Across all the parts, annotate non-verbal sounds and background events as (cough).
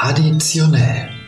Traditionell.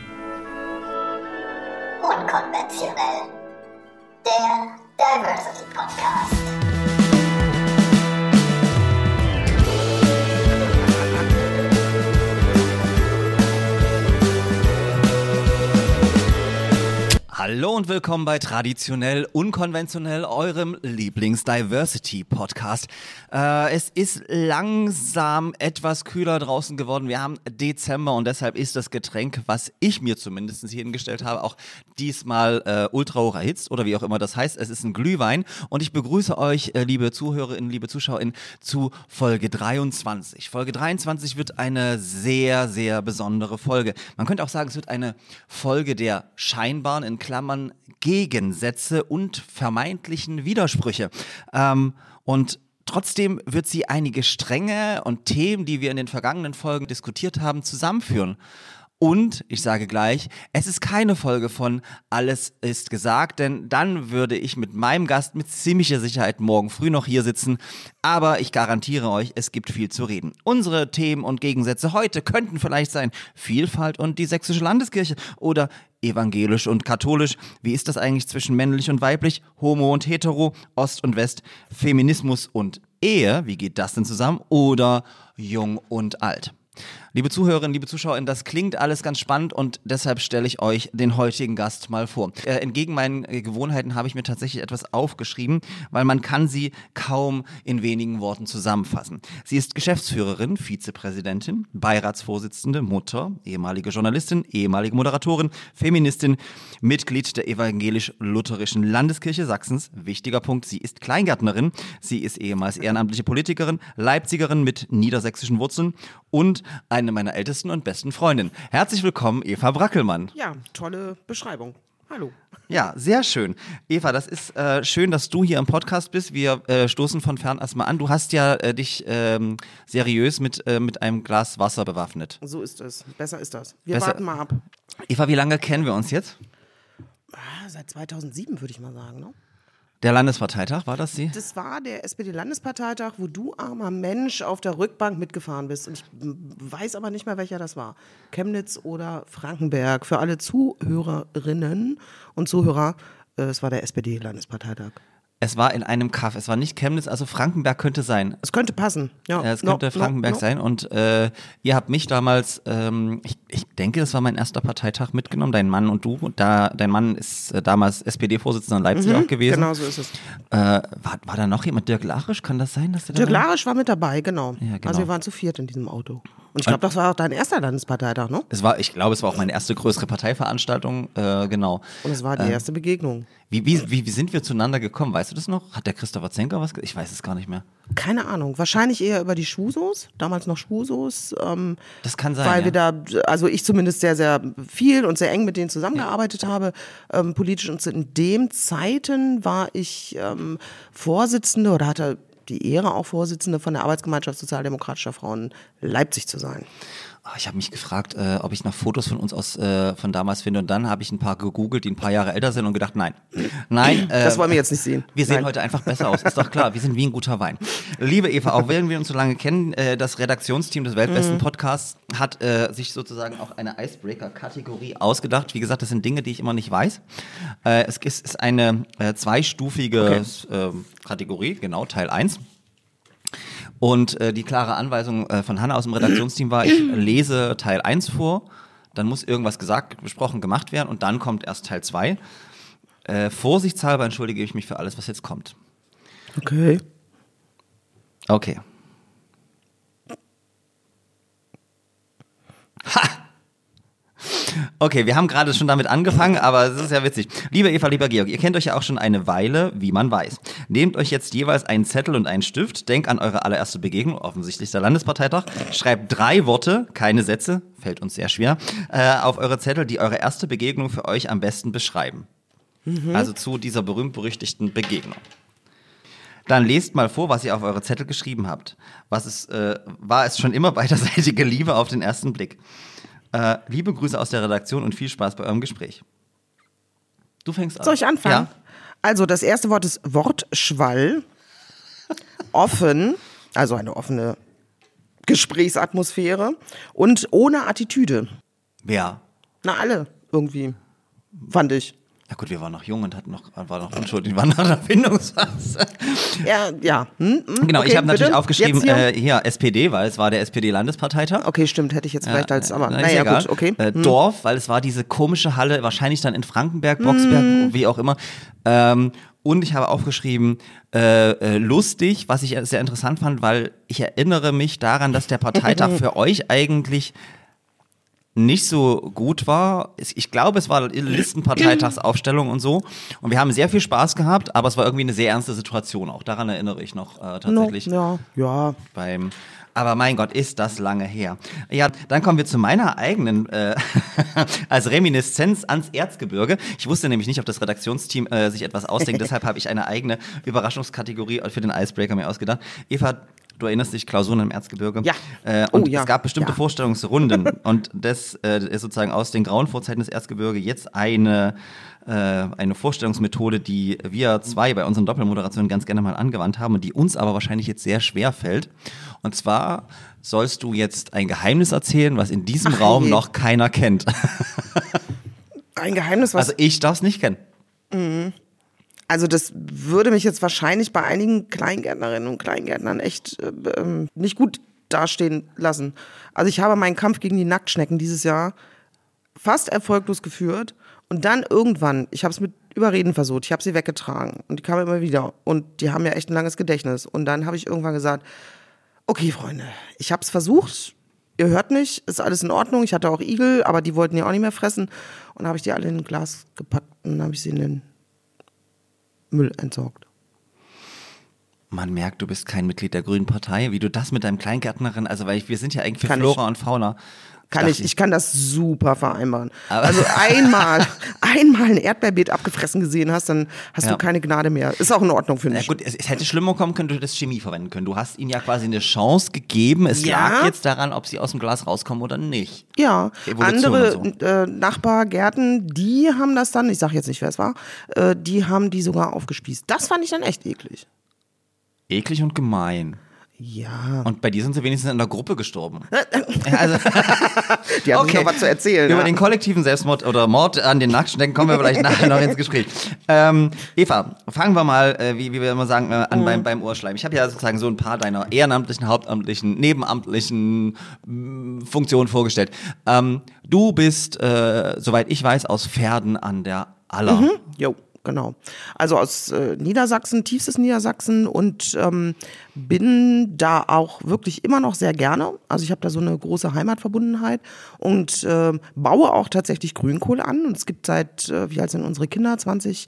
Hallo und willkommen bei Traditionell Unkonventionell, eurem Lieblings-Diversity-Podcast. Äh, es ist langsam etwas kühler draußen geworden. Wir haben Dezember und deshalb ist das Getränk, was ich mir zumindest hier hingestellt habe, auch diesmal äh, ultra hoch erhitzt oder wie auch immer das heißt. Es ist ein Glühwein und ich begrüße euch, äh, liebe Zuhörerinnen, liebe ZuschauerInnen, zu Folge 23. Folge 23 wird eine sehr, sehr besondere Folge. Man könnte auch sagen, es wird eine Folge der scheinbaren, in Klammern, Gegensätze und vermeintlichen Widersprüche. Ähm, und Trotzdem wird sie einige Stränge und Themen, die wir in den vergangenen Folgen diskutiert haben, zusammenführen. Und ich sage gleich, es ist keine Folge von Alles ist gesagt, denn dann würde ich mit meinem Gast mit ziemlicher Sicherheit morgen früh noch hier sitzen. Aber ich garantiere euch, es gibt viel zu reden. Unsere Themen und Gegensätze heute könnten vielleicht sein Vielfalt und die sächsische Landeskirche oder evangelisch und katholisch. Wie ist das eigentlich zwischen männlich und weiblich, homo und hetero, Ost und West, Feminismus und Ehe? Wie geht das denn zusammen? Oder jung und alt? Liebe Zuhörerinnen, liebe Zuschauerinnen, das klingt alles ganz spannend und deshalb stelle ich euch den heutigen Gast mal vor. Äh, entgegen meinen äh, Gewohnheiten habe ich mir tatsächlich etwas aufgeschrieben, weil man kann sie kaum in wenigen Worten zusammenfassen. Sie ist Geschäftsführerin, Vizepräsidentin, Beiratsvorsitzende, Mutter, ehemalige Journalistin, ehemalige Moderatorin, Feministin, Mitglied der evangelisch-lutherischen Landeskirche Sachsens. Wichtiger Punkt, sie ist Kleingärtnerin, sie ist ehemals ehrenamtliche Politikerin, Leipzigerin mit niedersächsischen Wurzeln und eine meiner ältesten und besten Freundinnen. Herzlich willkommen, Eva Brackelmann. Ja, tolle Beschreibung. Hallo. Ja, sehr schön. Eva, das ist äh, schön, dass du hier im Podcast bist. Wir äh, stoßen von fern erstmal an. Du hast ja äh, dich ähm, seriös mit, äh, mit einem Glas Wasser bewaffnet. So ist es. Besser ist das. Wir Besser- warten mal ab. Eva, wie lange kennen wir uns jetzt? Ah, seit 2007 würde ich mal sagen. Ne? Der Landesparteitag, war das sie? Das war der SPD-Landesparteitag, wo du, armer Mensch, auf der Rückbank mitgefahren bist. Und ich weiß aber nicht mehr, welcher das war. Chemnitz oder Frankenberg. Für alle Zuhörerinnen und Zuhörer, äh, es war der SPD-Landesparteitag. Es war in einem Kaff. Es war nicht Chemnitz, also Frankenberg könnte sein. Es könnte passen. Ja, Ja, es No, könnte no, Frankenberg no. sein. Und äh, ihr habt mich damals, ähm, ich, ich denke, das war mein erster Parteitag mitgenommen, dein Mann und du. Und Da, dein Mann ist äh, damals SPD-Vorsitzender in Leipzig auch gewesen. Genau so ist es. Äh, war, war da noch jemand? Dirk Larisch? Kann das sein? Dass der Dirk? Larisch war mit dabei, genau. Ja, genau. Also wir waren zu viert in diesem Auto. Und ich glaube, das war auch dein erster Landesparteitag, ne? Es war, ich glaube, es war auch meine erste größere Parteiveranstaltung. Äh, genau. Und es war die erste Begegnung. Wie, wie, wie, wie sind wir zueinander gekommen? Weißt du das noch? Hat der Christopher Zenker was? Ich weiß es gar nicht mehr. Keine Ahnung. Wahrscheinlich eher über die Schwusos, damals noch Schwusos. Ähm, Das kann sein. weil ja. wir da, also ich zumindest sehr, sehr viel und sehr eng mit denen zusammengearbeitet habe, ähm, politisch. Und in dem Zeiten war ich ähm, Vorsitzende oder hatte die Ehre, auch Vorsitzende von der Arbeitsgemeinschaft Sozialdemokratischer Frauen Leipzig zu sein. Ah, Ich habe mich gefragt, äh, ob ich noch Fotos von uns aus äh, von damals finde und dann habe ich ein paar gegoogelt, die ein paar Jahre älter sind und gedacht, nein, nein. (clears throat) Äh, Das wollen wir jetzt nicht sehen. Wir sehen Nein. heute einfach besser aus, ist doch klar. Wir sind wie ein guter Wein. Liebe Eva, auch wenn wir uns so lange kennen, äh, das Redaktionsteam des Mhm. Weltbesten Podcasts hat äh, sich sozusagen auch eine Icebreaker-Kategorie ausgedacht. Wie gesagt, das sind Dinge, die ich immer nicht weiß. Äh, es ist, ist eine äh, zweistufige ähm, Kategorie, genau, Teil 1. Und äh, die klare Anweisung äh, von Hanna aus dem Redaktionsteam war, ich (clears throat) lese Teil 1 vor, dann muss irgendwas gesagt, besprochen, gemacht werden und dann kommt erst Teil 2. Äh, vorsichtshalber entschuldige ich mich für alles, was jetzt kommt. Okay. Okay. Ha! Okay, wir haben gerade schon damit angefangen, aber es ist ja witzig. Liebe Eva, lieber Georg, ihr kennt euch ja auch schon eine Weile, wie man weiß. Nehmt euch jetzt jeweils einen Zettel und einen Stift, denkt an eure allererste Begegnung, offensichtlich der Landesparteitag, schreibt drei Worte, keine Sätze, fällt uns sehr schwer, äh, auf eure Zettel, die eure erste Begegnung für euch am besten beschreiben. Also zu dieser berühmt-berüchtigten Begegnung. Dann lest mal vor, was ihr auf eure Zettel geschrieben habt. Was ist, äh, war es schon immer beiderseitige Liebe auf den ersten Blick? Äh, liebe Grüße aus der Redaktion und viel Spaß bei eurem Gespräch. Du fängst an. Soll ich anfangen? Ja. Also das erste Wort ist Wortschwall. Offen, also eine offene Gesprächsatmosphäre und ohne Attitüde. Wer? Na, alle irgendwie. Fand ich. Na gut, wir waren noch jung und hatten noch, waren noch unschuldig, waren noch in der Findungsphase. Ja, ja. Hm, hm, Genau, okay, ich habe natürlich aufgeschrieben, hier? äh, hier SPD, weil es war der SPD-Landesparteitag. okay, stimmt, hätte ich jetzt vielleicht als, aber Na, ist naja, egal. gut, okay. Äh, Hm. Dorf, weil es war diese komische Halle, wahrscheinlich dann in Frankenberg, Boxberg, Hm. wie auch immer. Ähm, und ich habe aufgeschrieben, äh, äh, lustig, was ich sehr interessant fand, weil ich erinnere mich daran, dass der Parteitag (laughs) für euch eigentlich nicht so gut war. Ich glaube, es war Listenparteitagsaufstellung und so. Und wir haben sehr viel Spaß gehabt, aber es war irgendwie eine sehr ernste Situation. Auch daran erinnere ich noch äh, tatsächlich No, ja, ja. beim. Aber mein Gott, ist das lange her. Ja, dann kommen wir zu meiner eigenen, äh, (laughs) als Reminiszenz ans Erzgebirge. Ich wusste nämlich nicht, ob das Redaktionsteam äh, sich etwas ausdenkt, (laughs) deshalb habe ich eine eigene Überraschungskategorie für den Icebreaker mir ausgedacht. Eva, du erinnerst dich, Klausuren im Erzgebirge? Ja. Äh, und Oh, ja. es gab bestimmte Ja. Vorstellungsrunden (laughs) und das äh, ist sozusagen aus den grauen Vorzeiten des Erzgebirge jetzt eine äh, eine Vorstellungsmethode, die wir zwei bei unseren Doppelmoderationen ganz gerne mal angewandt haben und die uns aber wahrscheinlich jetzt sehr schwer fällt. Und zwar sollst du jetzt ein Geheimnis erzählen, was in diesem Ach Raum je. noch keiner kennt. Ein Geheimnis, was Also ich darf es nicht kennen. Also das würde mich jetzt wahrscheinlich bei einigen Kleingärtnerinnen und Kleingärtnern echt äh, ähm, nicht gut dastehen lassen. Also ich habe meinen Kampf gegen die Nacktschnecken dieses Jahr fast erfolglos geführt und dann irgendwann, ich habe es mit Überreden versucht, ich habe sie weggetragen und die kamen immer wieder und die haben ja echt ein langes Gedächtnis und dann habe ich irgendwann gesagt, okay Freunde, ich habe es versucht, ihr hört mich, ist alles in Ordnung, ich hatte auch Igel, aber die wollten ja auch nicht mehr fressen und habe ich die alle in ein Glas gepackt und habe ich sie in den Müll entsorgt. Man merkt, du bist kein Mitglied der Grünen Partei. Wie du das mit deinem Kleingärtnerin, also weil ich, wir sind ja eigentlich für Kann Flora und Fauna. Kann ich, ich kann das super vereinbaren. Aber- Also (laughs) einmal, einmal ein Erdbeerbeet abgefressen gesehen hast, dann hast Ja. du keine Gnade mehr. Ist auch in Ordnung, finde Ja ich. gut, es, es hätte schlimmer kommen können, du hättest Chemie verwenden können. Du hast ihnen ja quasi eine Chance gegeben. Es Ja. lag jetzt daran, ob sie aus dem Glas rauskommen oder nicht. Ja, Evolution andere und äh, Nachbargärten, die haben das dann, ich sage jetzt nicht, wer es war, äh, die haben die sogar aufgespießt. Das fand ich dann echt eklig. Eklig und gemein. Ja. Und bei dir sind sie wenigstens in der Gruppe gestorben. Ja, also, (laughs) Die haben okay. noch was zu erzählen. Über ja. den kollektiven Selbstmord oder Mord an den Nacktschnecken kommen wir vielleicht nachher noch ins Gespräch. Ähm, Eva, fangen wir mal, äh, wie, wie wir immer sagen, äh, an Mhm. beim, beim Urschleim. Ich habe ja sozusagen so ein paar deiner ehrenamtlichen, hauptamtlichen, nebenamtlichen mh, Funktionen vorgestellt. Ähm, du bist, äh, soweit ich weiß, aus Pferden an der Aller. Mhm. Jo, genau. Also aus äh, Niedersachsen, tiefstes Niedersachsen und ähm, bin da auch wirklich immer noch sehr gerne. Also ich habe da so eine große Heimatverbundenheit und äh, baue auch tatsächlich Grünkohl an. Und es gibt seit, äh, wie alt sind unsere Kinder? 20.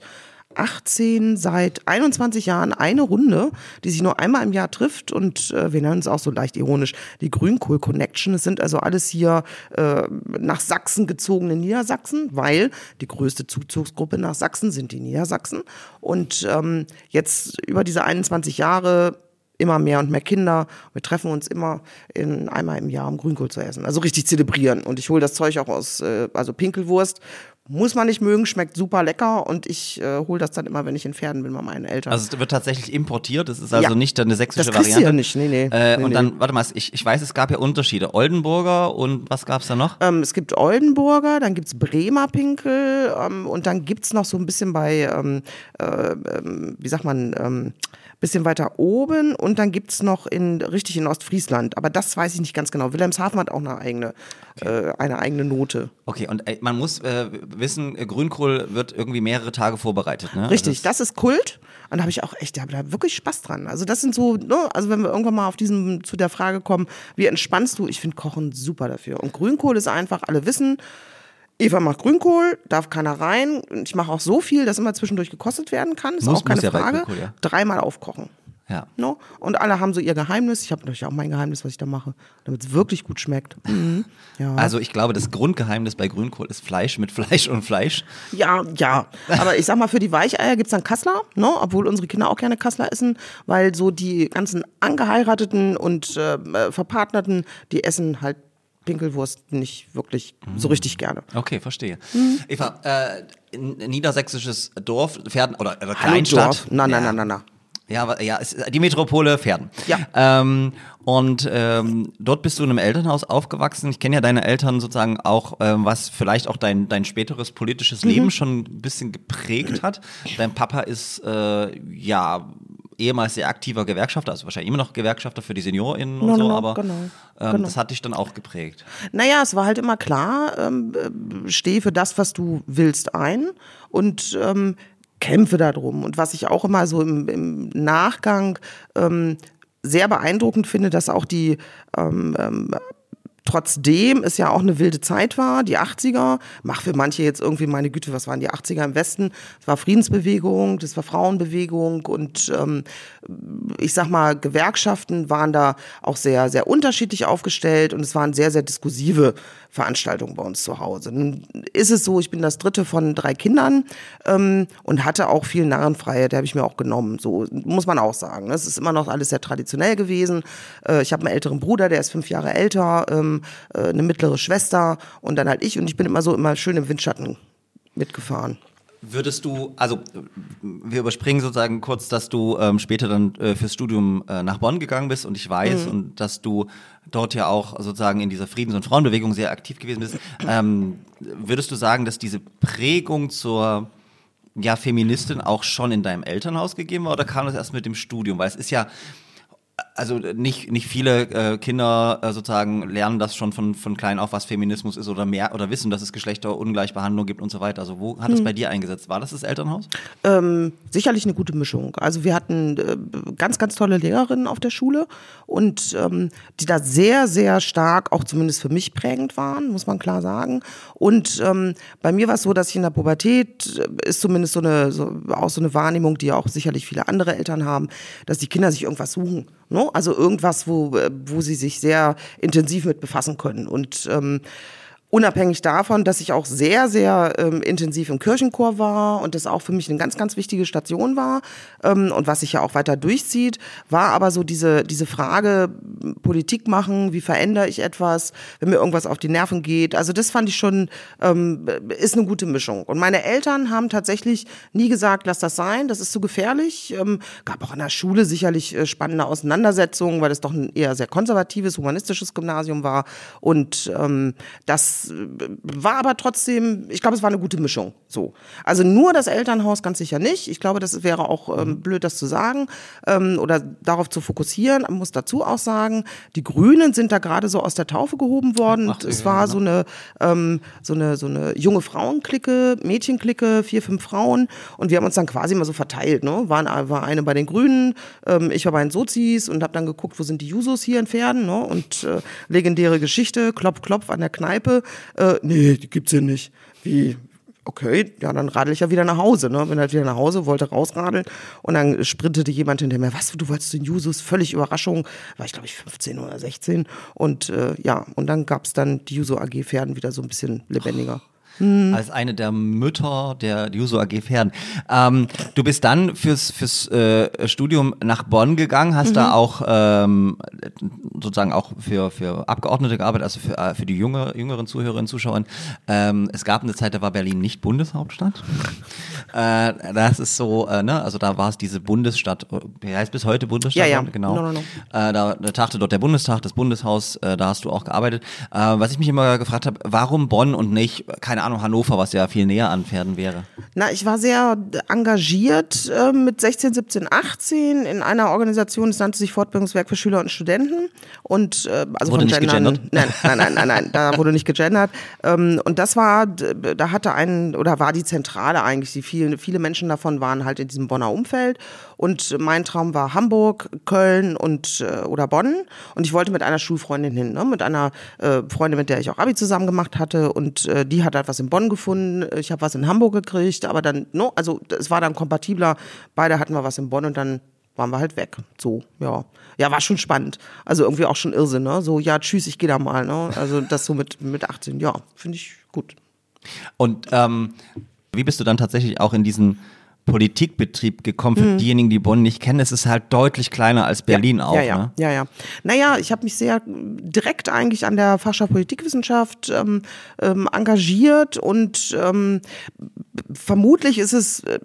18 seit 21 Jahren eine Runde, die sich nur einmal im Jahr trifft und äh, wir nennen es auch so leicht ironisch die Grünkohl Connection. Es sind also alles hier äh, nach Sachsen gezogene Niedersachsen, weil die größte Zuzugsgruppe nach Sachsen sind die Niedersachsen. Und ähm, jetzt über diese 21 Jahre immer mehr und mehr Kinder. Wir treffen uns immer in, einmal im Jahr, um Grünkohl zu essen. Also richtig zelebrieren. Und ich hole das Zeug auch aus, äh, also Pinkelwurst. Muss man nicht mögen, schmeckt super lecker und ich äh, hole das dann immer, wenn ich in Pferden bin, bei meinen Eltern. Also es wird tatsächlich importiert, es ist also Ja. nicht eine sächsische Das Variante. ja nicht, nee, nee. Äh, Nee, und nee. dann, warte mal, ich, ich weiß, es gab ja Unterschiede. Oldenburger und was gab's da noch? Ähm, es gibt Oldenburger, dann gibt's Bremer Pinkel ähm, und dann gibt's noch so ein bisschen bei, ähm, äh, ähm, wie sagt man, ähm, bisschen weiter oben und dann gibt's noch in richtig in Ostfriesland. Aber das weiß ich nicht ganz genau. Wilhelmshaven hat auch eine eigene, äh, eine eigene Note. Okay, und äh, man muss äh, wissen, äh, Grünkohl wird irgendwie mehrere Tage vorbereitet, ne? Richtig, Also das ist Kult. Und da habe ich auch echt, ich habe da wirklich Spaß dran. Also das sind so, ne, also wenn wir irgendwann mal auf diesem zu der Frage kommen, wie entspannst du? Ich finde Kochen super dafür. Und Grünkohl ist einfach, alle wissen, Eva macht Grünkohl, darf keiner rein. Ich mache auch so viel, dass immer zwischendurch gekostet werden kann. Ist Muss- auch keine ja Frage. Grünkohl, ja. Dreimal aufkochen. Ja. No? Und alle haben so ihr Geheimnis. Ich habe natürlich auch mein Geheimnis, was ich da mache, damit es wirklich gut schmeckt. (laughs) Mhm. Ja. Also ich glaube, das Grundgeheimnis bei Grünkohl ist Fleisch mit Fleisch und Fleisch. Ja, ja. Aber ich sag mal, für die Weicheier gibt's dann Kassler, ne? obwohl unsere Kinder auch gerne Kassler essen, weil so die ganzen Angeheirateten und äh, äh, Verpartnerten, die essen halt Pinkelwurst nicht wirklich so richtig gerne. Okay, verstehe. Mhm. Eva, äh, niedersächsisches Dorf, Pferden oder, oder Kleinstadt. Dorf. Na, na, ja. na, na, na. Ja, ja, die Metropole Pferden. Ja. Ähm, Und ähm, dort bist du in einem Elternhaus aufgewachsen. Ich kenne ja deine Eltern sozusagen auch, ähm, was vielleicht auch dein, dein späteres politisches Mhm. Leben schon ein bisschen geprägt hat. Dein Papa ist äh, ja ehemals sehr aktiver Gewerkschafter, also wahrscheinlich immer noch Gewerkschafter für die SeniorInnen und No, so, no, aber genau, ähm, genau. das hat dich dann auch geprägt. Naja, es war halt immer klar, ähm, äh, steh für das, was du willst, ein und ähm, kämpfe darum. Und was ich auch immer so im, im Nachgang ähm, sehr beeindruckend finde, dass auch die ähm, ähm, trotzdem es ja auch eine wilde Zeit war, die 80er, mach für manche jetzt irgendwie, meine Güte, was waren die 80er im Westen? Es war Friedensbewegung, das war Frauenbewegung und ähm, ich sag mal, Gewerkschaften waren da auch sehr, sehr unterschiedlich aufgestellt und es waren sehr, sehr diskursive Veranstaltungen bei uns zu Hause. Nun ist es so, ich bin das dritte von drei Kindern ähm, und hatte auch viel Narrenfreiheit, die habe ich mir auch genommen. So muss man auch sagen. Es ist immer noch alles sehr traditionell gewesen. Äh, ich habe einen älteren Bruder, der ist fünf Jahre älter, ähm, äh, eine mittlere Schwester und dann halt ich und ich bin immer so immer schön im Windschatten mitgefahren. Würdest du, also wir überspringen sozusagen kurz, dass du ähm, später dann äh, fürs Studium äh, nach Bonn gegangen bist und ich weiß und dass du dort ja auch sozusagen in dieser Friedens- und Frauenbewegung sehr aktiv gewesen bist. Ähm, würdest du sagen, dass diese Prägung zur ja, Feministin auch schon in deinem Elternhaus gegeben war oder kam das erst mit dem Studium? Weil es ist ja, also nicht, nicht viele äh, Kinder äh, sozusagen lernen das schon von, von klein auf, was Feminismus ist oder mehr oder wissen, dass es Geschlechterungleichbehandlung gibt und so weiter. Also wo hat es bei dir eingesetzt? War das das Elternhaus? Ähm, sicherlich eine gute Mischung. Also wir hatten äh, ganz, ganz tolle Lehrerinnen auf der Schule und ähm, die da sehr, sehr stark, auch zumindest für mich prägend waren, muss man klar sagen. Und ähm, bei mir war es so, dass ich in der Pubertät äh, ist zumindest so eine, so, auch so eine Wahrnehmung, die auch sicherlich viele andere Eltern haben, dass die Kinder sich irgendwas suchen. Ne? Also irgendwas, wo, äh, wo sie sich sehr intensiv mit befassen können. Und ähm, Unabhängig davon, dass ich auch sehr, sehr ähm, intensiv im Kirchenchor war und das auch für mich eine ganz, ganz wichtige Station war ähm, und was sich ja auch weiter durchzieht, war aber so diese, diese Frage, Politik machen, wie verändere ich etwas, wenn mir irgendwas auf die Nerven geht. Also das fand ich schon, ähm, ist eine gute Mischung. Und meine Eltern haben tatsächlich nie gesagt, lass das sein, das ist zu gefährlich. Ähm, gab auch an der Schule sicherlich äh, spannende Auseinandersetzungen, weil es doch ein eher sehr konservatives, humanistisches Gymnasium war. Und ähm, das äh, war aber trotzdem, ich glaube, es war eine gute Mischung. So. Also nur das Elternhaus ganz sicher nicht. Ich glaube, das wäre auch ähm, blöd, das zu sagen ähm, oder darauf zu fokussieren. Man muss dazu auch sagen, die Grünen sind da gerade so aus der Taufe gehoben worden. Ach, es war genau. so eine, ähm, so eine so eine junge Frauenklicke, Mädchenklicke, vier, fünf Frauen und wir haben uns dann quasi mal so verteilt. Ne? Waren, war eine bei den Grünen, ähm, ich war bei den Sozis und habe dann geguckt, wo sind die Jusos hier in Pferden ne? und äh, legendäre Geschichte, klopf, klopf an der Kneipe. Äh, nee, die gibt's hier nicht. Wie, okay, ja, dann radel ich ja wieder nach Hause, ne? Bin halt wieder nach Hause, wollte rausradeln und dann sprintete jemand hinter mir, was, du wolltest den Jusos, völlig Überraschung, war ich glaube ich 15 oder 16 und äh, ja, und dann gab's dann die Juso AG Pferden wieder so ein bisschen lebendiger. Als eine der Mütter der Juso AG Pferden. Ähm, du bist dann fürs, fürs äh, Studium nach Bonn gegangen, hast da auch ähm, sozusagen auch für, für Abgeordnete gearbeitet, also für, äh, für die junge, jüngeren Zuhörerinnen, Zuschauer. Ähm, es gab eine Zeit, da war Berlin nicht Bundeshauptstadt. (laughs) äh, das ist so, äh, ne, also da war es diese Bundesstadt, wie heißt bis heute Bundesstadt? Ja, ja. Genau. No, no, no. Äh, da, tagte dort der Bundestag, das Bundeshaus, äh, da hast du auch gearbeitet. Äh, was ich mich immer gefragt habe, warum Bonn und nicht, keine Ahnung, Hannover, was ja viel näher an Pferden wäre? Na, ich war sehr engagiert äh, mit 16, 17, 18 in einer Organisation, das nannte sich Fortbildungswerk für Schüler und Studenten. Und äh, also Wurde von nicht Gendern- gegendert? Nein, nein, nein, nein, nein, da wurde nicht gegendert. Ähm, und das war, da hatte ein, oder war die Zentrale eigentlich, die viele, viele Menschen davon waren halt in diesem Bonner Umfeld. Und mein Traum war Hamburg, Köln und äh, oder Bonn. Und ich wollte mit einer Schulfreundin hin, ne? mit einer äh, Freundin, mit der ich auch Abi zusammen gemacht hatte. Und äh, die hat halt was in Bonn gefunden. Ich habe was in Hamburg gekriegt, aber dann, no, also es war dann kompatibler. Beide hatten wir was in Bonn und dann waren wir halt weg. So, ja. Ja, war schon spannend. Also irgendwie auch schon Irrsinn, ne? So, ja, tschüss, ich gehe da mal, ne? Also das so mit, mit 18, ja, finde ich gut. Und ähm, wie bist du dann tatsächlich auch in diesen Politikbetrieb gekommen? Für diejenigen, die Bonn nicht kennen, es ist halt deutlich kleiner als Berlin auch. ja, ja, Ne? ja, ja. Naja, ich habe mich sehr direkt eigentlich an der Fachschaft Politikwissenschaft ähm, ähm, engagiert und ähm, vermutlich ist es äh,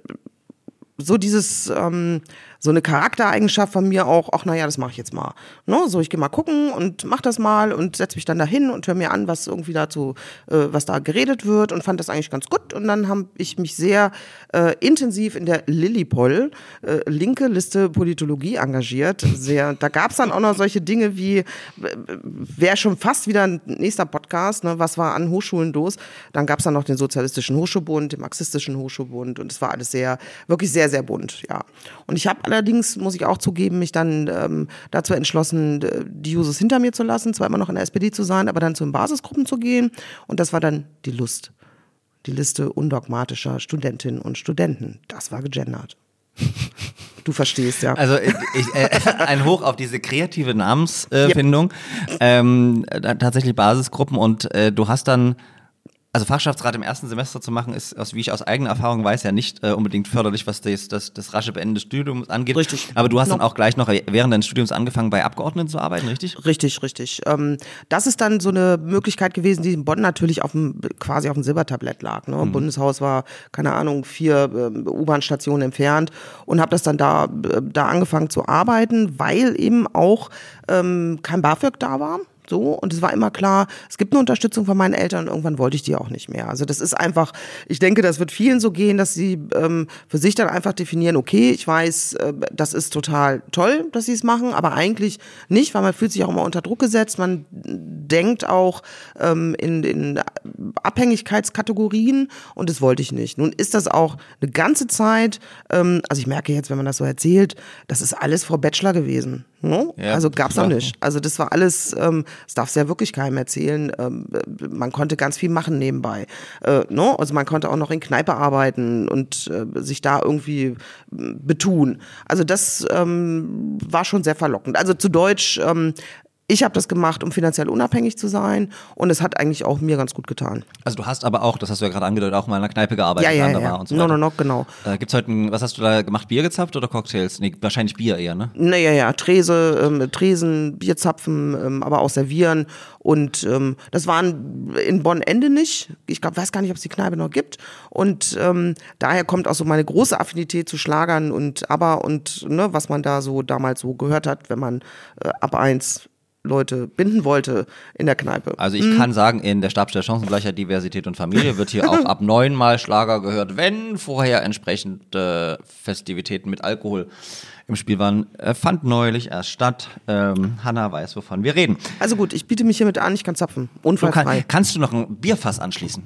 so dieses ähm, so eine Charaktereigenschaft von mir auch, ach naja, das mache ich jetzt mal. Ne? So, ich gehe mal gucken und mach das mal und setze mich dann dahin und höre mir an, was irgendwie dazu, äh, was da geredet wird und fand das eigentlich ganz gut. Und dann habe ich mich sehr äh, intensiv in der Lillipol, äh, linke Liste Politologie engagiert. Sehr, da gab es dann auch noch solche Dinge wie, wäre schon fast wieder ein nächster Podcast, ne? was war an Hochschulen los? Dann gab es dann noch den Sozialistischen Hochschulbund, den Marxistischen Hochschulbund und es war alles sehr, wirklich sehr, sehr bunt, ja. Und ich habe allerdings, muss ich auch zugeben, mich dann ähm, dazu entschlossen, die Jusos hinter mir zu lassen, zwar immer noch in der SPD zu sein, aber dann zu den Basisgruppen zu gehen. Und das war dann die Lust. Die Liste undogmatischer Studentinnen und Studenten. Das war gegendert. (laughs) Du verstehst, ja. Also ich, äh, (laughs) ein Hoch auf diese kreative Namensfindung. Äh, ähm, tatsächlich Basisgruppen und äh, du hast dann also Fachschaftsrat im ersten Semester zu machen, ist, aus, wie ich aus eigener Erfahrung weiß, ja nicht äh, unbedingt förderlich, was das, das, das rasche Beenden des Studiums angeht. Richtig. Aber du hast no. dann auch gleich noch während deines Studiums angefangen, bei Abgeordneten zu arbeiten, richtig? Richtig, richtig. Ähm, das ist dann so eine Möglichkeit gewesen, die in Bonn natürlich auf dem, quasi auf dem Silbertablett lag. Ne? Mhm. Bundeshaus war, keine Ahnung, vier äh, U-Bahn-Stationen entfernt und habe das dann da, äh, da angefangen zu arbeiten, weil eben auch ähm, kein BAföG da war. So, und es war immer klar, es gibt eine Unterstützung von meinen Eltern und irgendwann wollte ich die auch nicht mehr. Also das ist einfach, ich denke, das wird vielen so gehen, dass sie ähm, für sich dann einfach definieren, okay, ich weiß, äh, das ist total toll, dass sie es machen, aber eigentlich nicht, weil man fühlt sich auch immer unter Druck gesetzt, man denkt auch ähm, in, in Abhängigkeitskategorien und das wollte ich nicht. Nun ist das auch eine ganze Zeit, ähm, also ich merke jetzt, wenn man das so erzählt, das ist alles vor Bachelor gewesen. No? Ja, also gab's noch nicht. Also das war alles, ähm, das darfst du ja wirklich keinem erzählen. Ähm, man konnte ganz viel machen nebenbei. Äh, no? Also man konnte auch noch in Kneipe arbeiten und äh, sich da irgendwie äh, betun. Also das ähm, war schon sehr verlockend. Also zu Deutsch, ähm, ich habe das gemacht, um finanziell unabhängig zu sein und es hat eigentlich auch mir ganz gut getan. Also du hast aber auch, das hast du ja gerade angedeutet, auch mal in einer Kneipe gearbeitet. Ja, ja, ja. Und so no, no, no, genau. Äh, gibt's heute, ein, was hast du da gemacht, Bier gezapft oder Cocktails? Nee, wahrscheinlich Bier eher, ne? Naja, ja, Trese, ähm, Tresen, Bierzapfen, ähm, aber auch servieren und ähm, das waren in Bonn-Ende nicht. Ich glaub, weiß gar nicht, ob es die Kneipe noch gibt und ähm, daher kommt auch so meine große Affinität zu Schlagern und aber und ne, was man da so damals so gehört hat, wenn man äh, ab eins Leute binden wollte in der Kneipe. Also ich mhm. kann sagen, in der Stabstelle Chancengleichheit, Diversität und Familie wird hier auch (laughs) ab neunmal Schlager gehört, wenn vorher entsprechende Festivitäten mit Alkohol im Spiel waren. Äh, fand neulich erst statt. Ähm, Hanna weiß, wovon wir reden. Also gut, ich biete mich hiermit an, ich kann zapfen. Unfallfrei. Kann, kannst du noch ein Bierfass anschließen?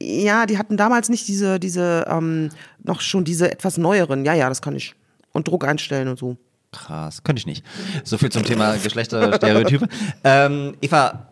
Ja, die hatten damals nicht diese, diese, ähm, noch schon diese etwas neueren. Ja, ja, das kann ich. Und Druck einstellen und so. Krass, könnte ich nicht. So viel zum Thema (laughs) Geschlechterstereotype. ähm, Eva,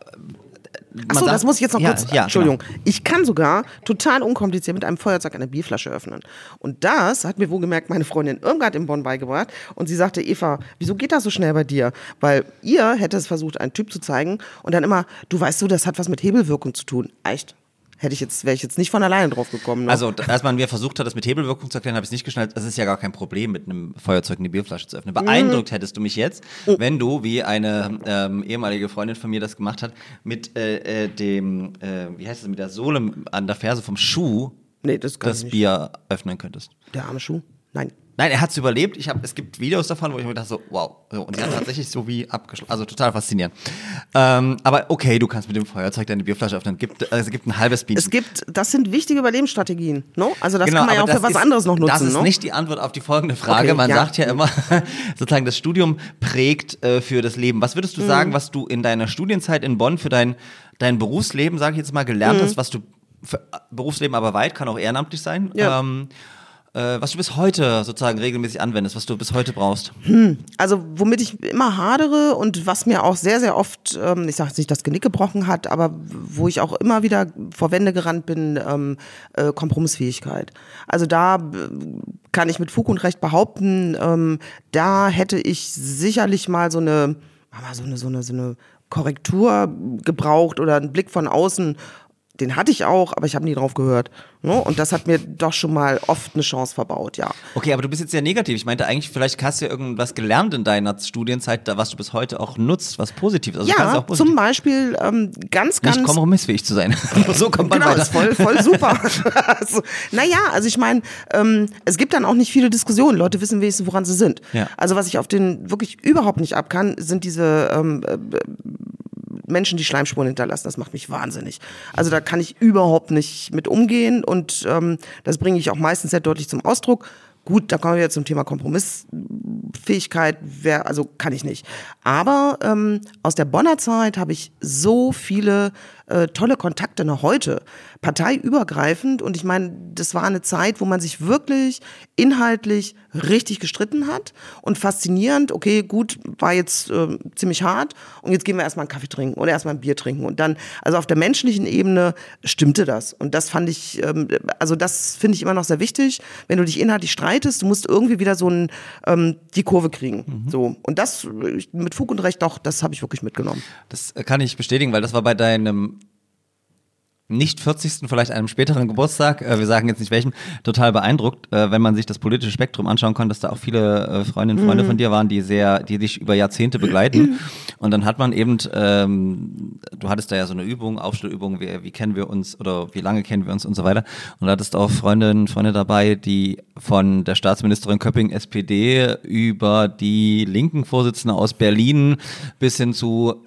Achso, das muss ich jetzt noch ja, kurz. Ja, Entschuldigung. Genau. Ich kann sogar total unkompliziert mit einem Feuerzeug eine Bierflasche öffnen. Und das hat mir wohlgemerkt meine Freundin Irmgard in Bonn beigebracht. Und sie sagte, Eva, wieso geht das so schnell bei dir? Weil ihr hätte es versucht, einen Typ zu zeigen und dann immer, du weißt so, das hat was mit Hebelwirkung zu tun. Echt? Hätte ich jetzt, wäre ich jetzt nicht von alleine drauf gekommen. Ne? Also, als man mir versucht hat, das mit Hebelwirkung zu erklären, habe ich es nicht geschnallt. Es ist ja gar kein Problem, mit einem Feuerzeug eine Bierflasche zu öffnen. Beeindruckt mhm. hättest du mich jetzt, oh. wenn du, wie eine ähm, ehemalige Freundin von mir das gemacht hat, mit äh, äh, dem, äh, wie heißt es, mit der Sohle an der Ferse vom Schuh nee, das, das Bier öffnen könntest. Der arme Schuh? Nein. Nein, er hat es überlebt. Ich hab, es gibt Videos davon, wo ich mir dachte so, wow. Und sie hat (clears throat) tatsächlich so wie abgeschlossen. Also total faszinierend. Ähm, aber okay, du kannst mit dem Feuerzeug deine Bierflasche öffnen. Gibt, also es gibt ein halbes Bier. Es gibt, das sind wichtige Überlebensstrategien. No? Also das genau, kann man ja auch für was ist, anderes noch nutzen. Das ist no? nicht die Antwort auf die folgende Frage. Okay, man ja. sagt ja immer, (laughs) sozusagen das Studium prägt äh, für das Leben. Was würdest du mhm. sagen, was du in deiner Studienzeit in Bonn für dein, dein Berufsleben, sage ich jetzt mal, gelernt mhm. hast, was du für, Berufsleben aber weit, kann auch ehrenamtlich sein. Ja. Ähm, äh, was du bis heute sozusagen regelmäßig anwendest, was du bis heute brauchst? Hm, also womit ich immer hadere und was mir auch sehr, sehr oft, ähm, ich sage jetzt nicht das Genick gebrochen hat, aber wo ich auch immer wieder vor Wände gerannt bin, ähm, äh, Kompromissfähigkeit. Also da äh, kann ich mit Fug und Recht behaupten, ähm, da hätte ich sicherlich mal so eine, so eine, so eine, so eine Korrektur gebraucht oder einen Blick von außen, den hatte ich auch, aber ich habe nie drauf gehört. Ne? Und das hat mir doch schon mal oft eine Chance verbaut, ja. Okay, aber du bist jetzt sehr negativ. Ich meinte eigentlich, vielleicht hast du ja irgendwas gelernt in deiner Studienzeit, da was du bis heute auch nutzt, was Positives. Also Ja, positiv zum Beispiel ähm, ganz, ganz. nicht kompromissfähig zu sein. (laughs) so kommt man genau, weiter. ist voll, voll super. (laughs) (laughs) also, naja, also ich meine, ähm, es gibt dann auch nicht viele Diskussionen. Leute wissen wenigstens, woran sie sind. Ja. Also was ich auf den wirklich überhaupt nicht ab kann, sind diese ähm, äh, Menschen, die Schleimspuren hinterlassen. Das macht mich wahnsinnig. Also da kann ich überhaupt nicht mit umgehen und ähm, das bringe ich auch meistens sehr deutlich zum Ausdruck. Gut, da kommen wir jetzt zum Thema Kompromissfähigkeit, wer, also kann ich nicht. Aber ähm, aus der Bonner Zeit habe ich so viele äh, tolle Kontakte noch heute, parteiübergreifend. Und ich meine, das war eine Zeit, wo man sich wirklich inhaltlich richtig gestritten hat und faszinierend. Okay, gut, war jetzt äh, ziemlich hart und jetzt gehen wir erstmal einen Kaffee trinken oder erstmal ein Bier trinken. Und dann, also auf der menschlichen Ebene stimmte das. Und das fand ich, ähm, also das finde ich immer noch sehr wichtig. Wenn du dich inhaltlich streitest, du musst irgendwie wieder so ein, ähm, die Kurve kriegen. So. Und das äh, mit Fug und Recht doch, das habe ich wirklich mitgenommen. Das kann ich bestätigen, weil das war bei deinem nicht 40. vielleicht einem späteren Geburtstag, äh, wir sagen jetzt nicht welchen, total beeindruckt, äh, wenn man sich das politische Spektrum anschauen kann, dass da auch viele äh, Freundinnen und Freunde von dir waren, die sehr, die dich über Jahrzehnte begleiten. Und dann hat man eben, ähm, du hattest da ja so eine Übung, Aufstellübung, wie, wie kennen wir uns oder wie lange kennen wir uns und so weiter. Und da hattest auch Freundinnen und Freunde dabei, die von der Staatsministerin Köpping SPD über die linken Vorsitzende aus Berlin bis hin zu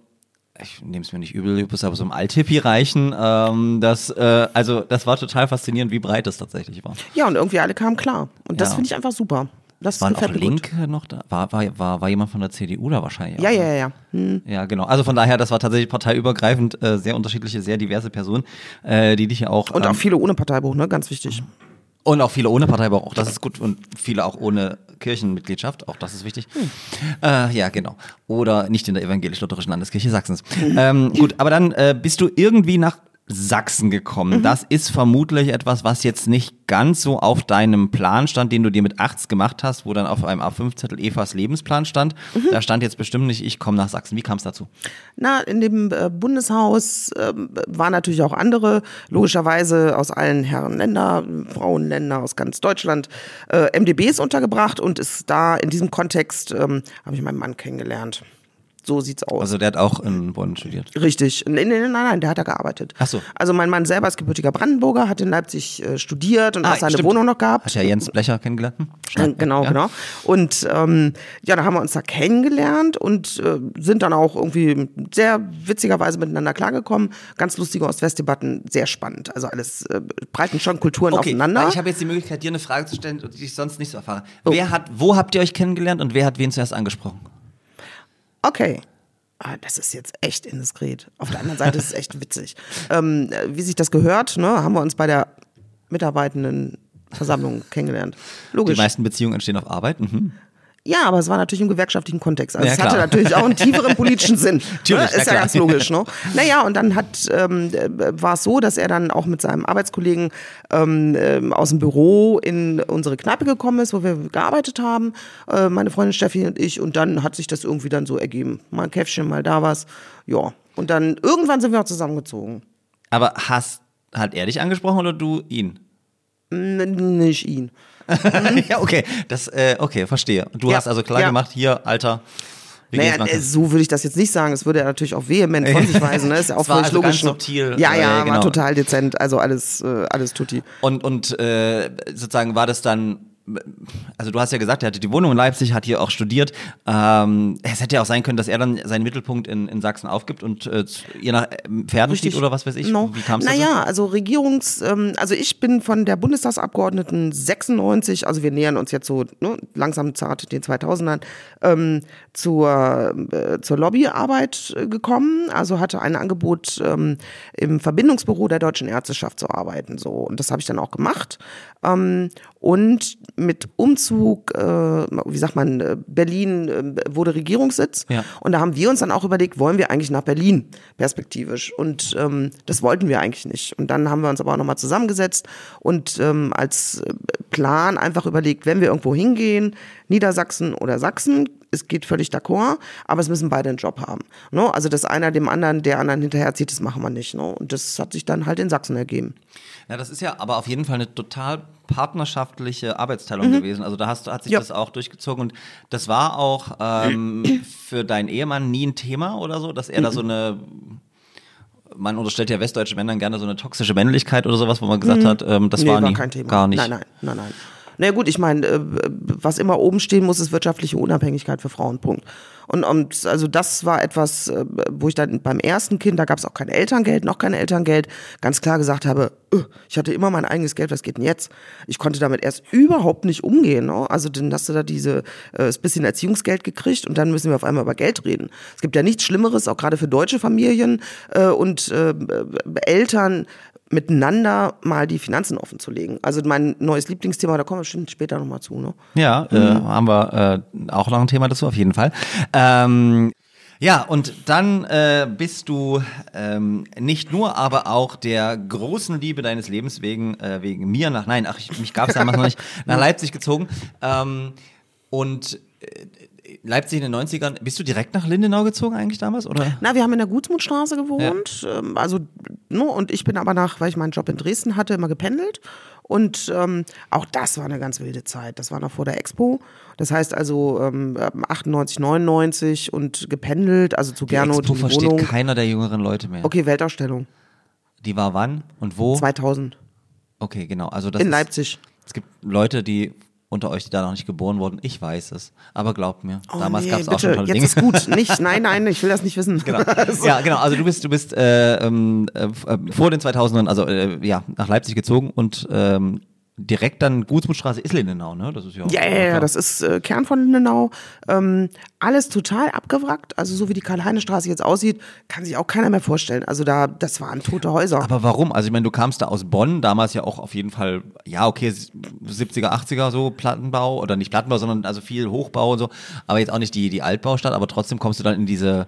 ich nehme es mir nicht übel, du bist aber so im Althippie reichen. Ähm, das, äh, also das war total faszinierend, wie breit das tatsächlich war. Ja, und irgendwie alle kamen klar. Und das Ja. finde ich einfach super. Das Waren auch mir gut. Linke noch da? War, war, war, war jemand von der CDU da wahrscheinlich? Ja, auch, ja, ne? ja, ja. Hm. Ja, genau. Also von daher, das war tatsächlich parteiübergreifend, äh, sehr unterschiedliche, sehr diverse Personen, äh, die dich ja auch. Und ähm, auch viele ohne Parteibuch, ne? Ganz wichtig. Und auch viele ohne Parteibuch, auch das ist gut. Und viele auch ohne Kirchenmitgliedschaft, auch das ist wichtig. Äh, ja, genau. Oder nicht in der evangelisch-lutherischen Landeskirche Sachsens. Ähm, gut, aber dann äh, bist du irgendwie nach Sachsen gekommen. Das ist vermutlich etwas, was jetzt nicht ganz so auf deinem Plan stand, den du dir mit 8 gemacht hast, wo dann auf einem A5-Zettel Evas Lebensplan stand. Da stand jetzt bestimmt nicht, ich komme nach Sachsen. Wie kam es dazu? Na, in dem äh, Bundeshaus ähm, waren natürlich auch andere, logischerweise aus allen Herren Länder, Frauenländer aus ganz Deutschland, äh, MDBs untergebracht und ist da in diesem Kontext, ähm, habe ich meinen Mann kennengelernt. So sieht's aus. Also der hat auch in Bonn studiert. Richtig. Nee, nee, nein, nein, der hat da gearbeitet. Ach so. Also mein Mann selber ist gebürtiger Brandenburger, hat in Leipzig äh, studiert und auch seine Ah, stimmt. Wohnung noch gehabt. Hat ja Jens Blecher kennengelernt. Hm? Äh, Genau, Ja. genau. Und ähm, ja, da haben wir uns da kennengelernt und äh, sind dann auch irgendwie sehr witzigerweise miteinander klargekommen. Ganz lustige Ost-West-Debatten, sehr spannend. Also alles äh, breiten schon Kulturen Okay, aufeinander. ich habe jetzt die Möglichkeit, dir eine Frage zu stellen, die ich sonst nicht so erfahre. Oh. Wer hat, wo habt ihr euch kennengelernt und wer hat wen zuerst angesprochen? Okay. Ah, das ist jetzt echt indiskret. Auf der anderen Seite ist es echt witzig. Ähm, äh, wie sich das gehört, ne, haben wir uns bei der mitarbeitenden Versammlung kennengelernt. Die Logisch. meisten Beziehungen entstehen auf Arbeit. Mhm. Ja, aber es war natürlich im gewerkschaftlichen Kontext. Also Ja, es hatte klar. natürlich auch einen tieferen politischen Sinn. (laughs) Natürlich, ne? ja, Ist ja klar. ganz logisch. Ne? (laughs) Naja, und dann hat ähm, äh, war es so, dass er dann auch mit seinem Arbeitskollegen ähm, ähm, aus dem Büro in unsere Kneipe gekommen ist, wo wir gearbeitet haben, äh, meine Freundin Steffi und ich. Und dann hat sich das irgendwie dann so ergeben. Mal ein Käffchen, mal da was. Ja. Und dann irgendwann sind wir auch zusammengezogen. Aber hast, hat er dich angesprochen oder du ihn? N nicht ihn. (laughs) ja, okay. Das, äh, okay, verstehe. Du Ja, hast also klar ja. gemacht, hier, Alter. Naja, äh, so würde ich das jetzt nicht sagen. Das würde er natürlich auch vehement von sich weisen. Ne? Ist ja (laughs) auch Es völlig also logisch. ganz ne? subtil, Ja, äh, ja, genau. war total dezent. Also alles, äh, alles tutti. Und, und äh, sozusagen war das dann, also du hast ja gesagt, er hatte die Wohnung in Leipzig, hat hier auch studiert. Ähm, es hätte ja auch sein können, dass er dann seinen Mittelpunkt in, in Sachsen aufgibt und äh, ihr nach äh, Pferden zieht oder was weiß ich. No. Wie kam es dazu? Naja, also Regierungs, ähm, also ich bin von der Bundestagsabgeordneten 96, also wir nähern uns jetzt so ne, langsam zart den 2000ern, ähm, zur, äh, zur Lobbyarbeit äh, gekommen. Also hatte ein Angebot ähm, im Verbindungsbüro der Deutschen Ärzteschaft zu arbeiten. So. Und das habe ich dann auch gemacht. Ähm, und mit Umzug, äh, wie sagt man, äh, Berlin äh, wurde Regierungssitz. Ja. Und da haben wir uns dann auch überlegt, wollen wir eigentlich nach Berlin perspektivisch? Und ähm, das wollten wir eigentlich nicht. Und dann haben wir uns aber auch nochmal zusammengesetzt und ähm, als äh, Plan einfach überlegt, wenn wir irgendwo hingehen, Niedersachsen oder Sachsen, es geht völlig d'accord, aber es müssen beide einen Job haben. Ne? Also, dass einer dem anderen, der anderen hinterherzieht, das machen wir nicht. Ne? Und das hat sich dann halt in Sachsen ergeben. Ja, das ist ja aber auf jeden Fall eine total partnerschaftliche Arbeitsteilung gewesen. Also da hast, hat sich Ja. das auch durchgezogen und das war auch ähm, (clears throat) für deinen Ehemann nie ein Thema oder so, dass er da so eine man unterstellt ja westdeutschen Männern gerne so eine toxische Männlichkeit oder sowas, wo man gesagt hat, ähm, das Nee, war nie kein Thema. gar nicht. Nein, nein, nein, nein. Na gut, ich meine, äh, was immer oben stehen muss, ist wirtschaftliche Unabhängigkeit für Frauen. Punkt. Und, und also das war etwas, äh, wo ich dann beim ersten Kind, da gab es auch kein Elterngeld, noch kein Elterngeld, ganz klar gesagt habe, äh, ich hatte immer mein eigenes Geld, was geht denn jetzt? Ich konnte damit erst überhaupt nicht umgehen. Ne? Also dann hast du da diese, äh, das bisschen Erziehungsgeld gekriegt und dann müssen wir auf einmal über Geld reden. Es gibt ja nichts Schlimmeres, auch gerade für deutsche Familien äh, und äh, Eltern, miteinander mal die Finanzen offen zu legen. Also mein neues Lieblingsthema, da kommen wir bestimmt später nochmal zu. Ne? Ja, äh, Mhm. haben wir äh, auch noch ein Thema dazu, auf jeden Fall. Ähm, ja, und dann äh, bist du ähm, nicht nur, aber auch der großen Liebe deines Lebens wegen, äh, wegen mir nach, nein, ach, ich, mich gab es damals noch nicht, (laughs) nach Leipzig gezogen. Ähm, und äh, Leipzig in den 90ern, bist du direkt nach Lindenau gezogen eigentlich damals? Oder? Na, wir haben in der Gutsmutstraße gewohnt. Ähm, also, ne, und ich bin aber nach, weil ich meinen Job in Dresden hatte, immer gependelt. Und ähm, auch das war eine ganz wilde Zeit. Das war noch vor der Expo. Das heißt also ähm, 98, 99 und gependelt, also zu Die Gernot Expo die versteht Wohnung. keiner der jüngeren Leute mehr. Okay, Weltausstellung. Die war wann und wo? 2000 Okay, genau. Also das in ist, Leipzig. Es gibt Leute, die unter euch, die da noch nicht geboren wurden. Ich weiß es. Aber glaubt mir, Oh, damals nee, gab es auch schon tolle jetzt Dinge. ist gut. (laughs) Nicht, nein, nein, ich will das nicht wissen. Genau. (laughs) Ja, genau. Also du bist, du bist äh, ähm, äh, äh, vor den 2000ern, also äh, ja, nach Leipzig gezogen und ähm, direkt dann Gutsmutstraße ist Lindenau, ne? Das ist ja. auch- Ja, ja, ja, das ist äh, Kern von Lindenau. Ähm, alles total abgewrackt. Also so wie die Karl-Heine-Straße jetzt aussieht, kann sich auch keiner mehr vorstellen. Also da, das waren tote Häuser. Aber warum? Also ich meine, du kamst da aus Bonn, damals ja auch auf jeden Fall, ja, okay, 70er, 80er so Plattenbau oder nicht Plattenbau, sondern also viel Hochbau und so, aber jetzt auch nicht die, die Altbaustadt, aber trotzdem kommst du dann in diese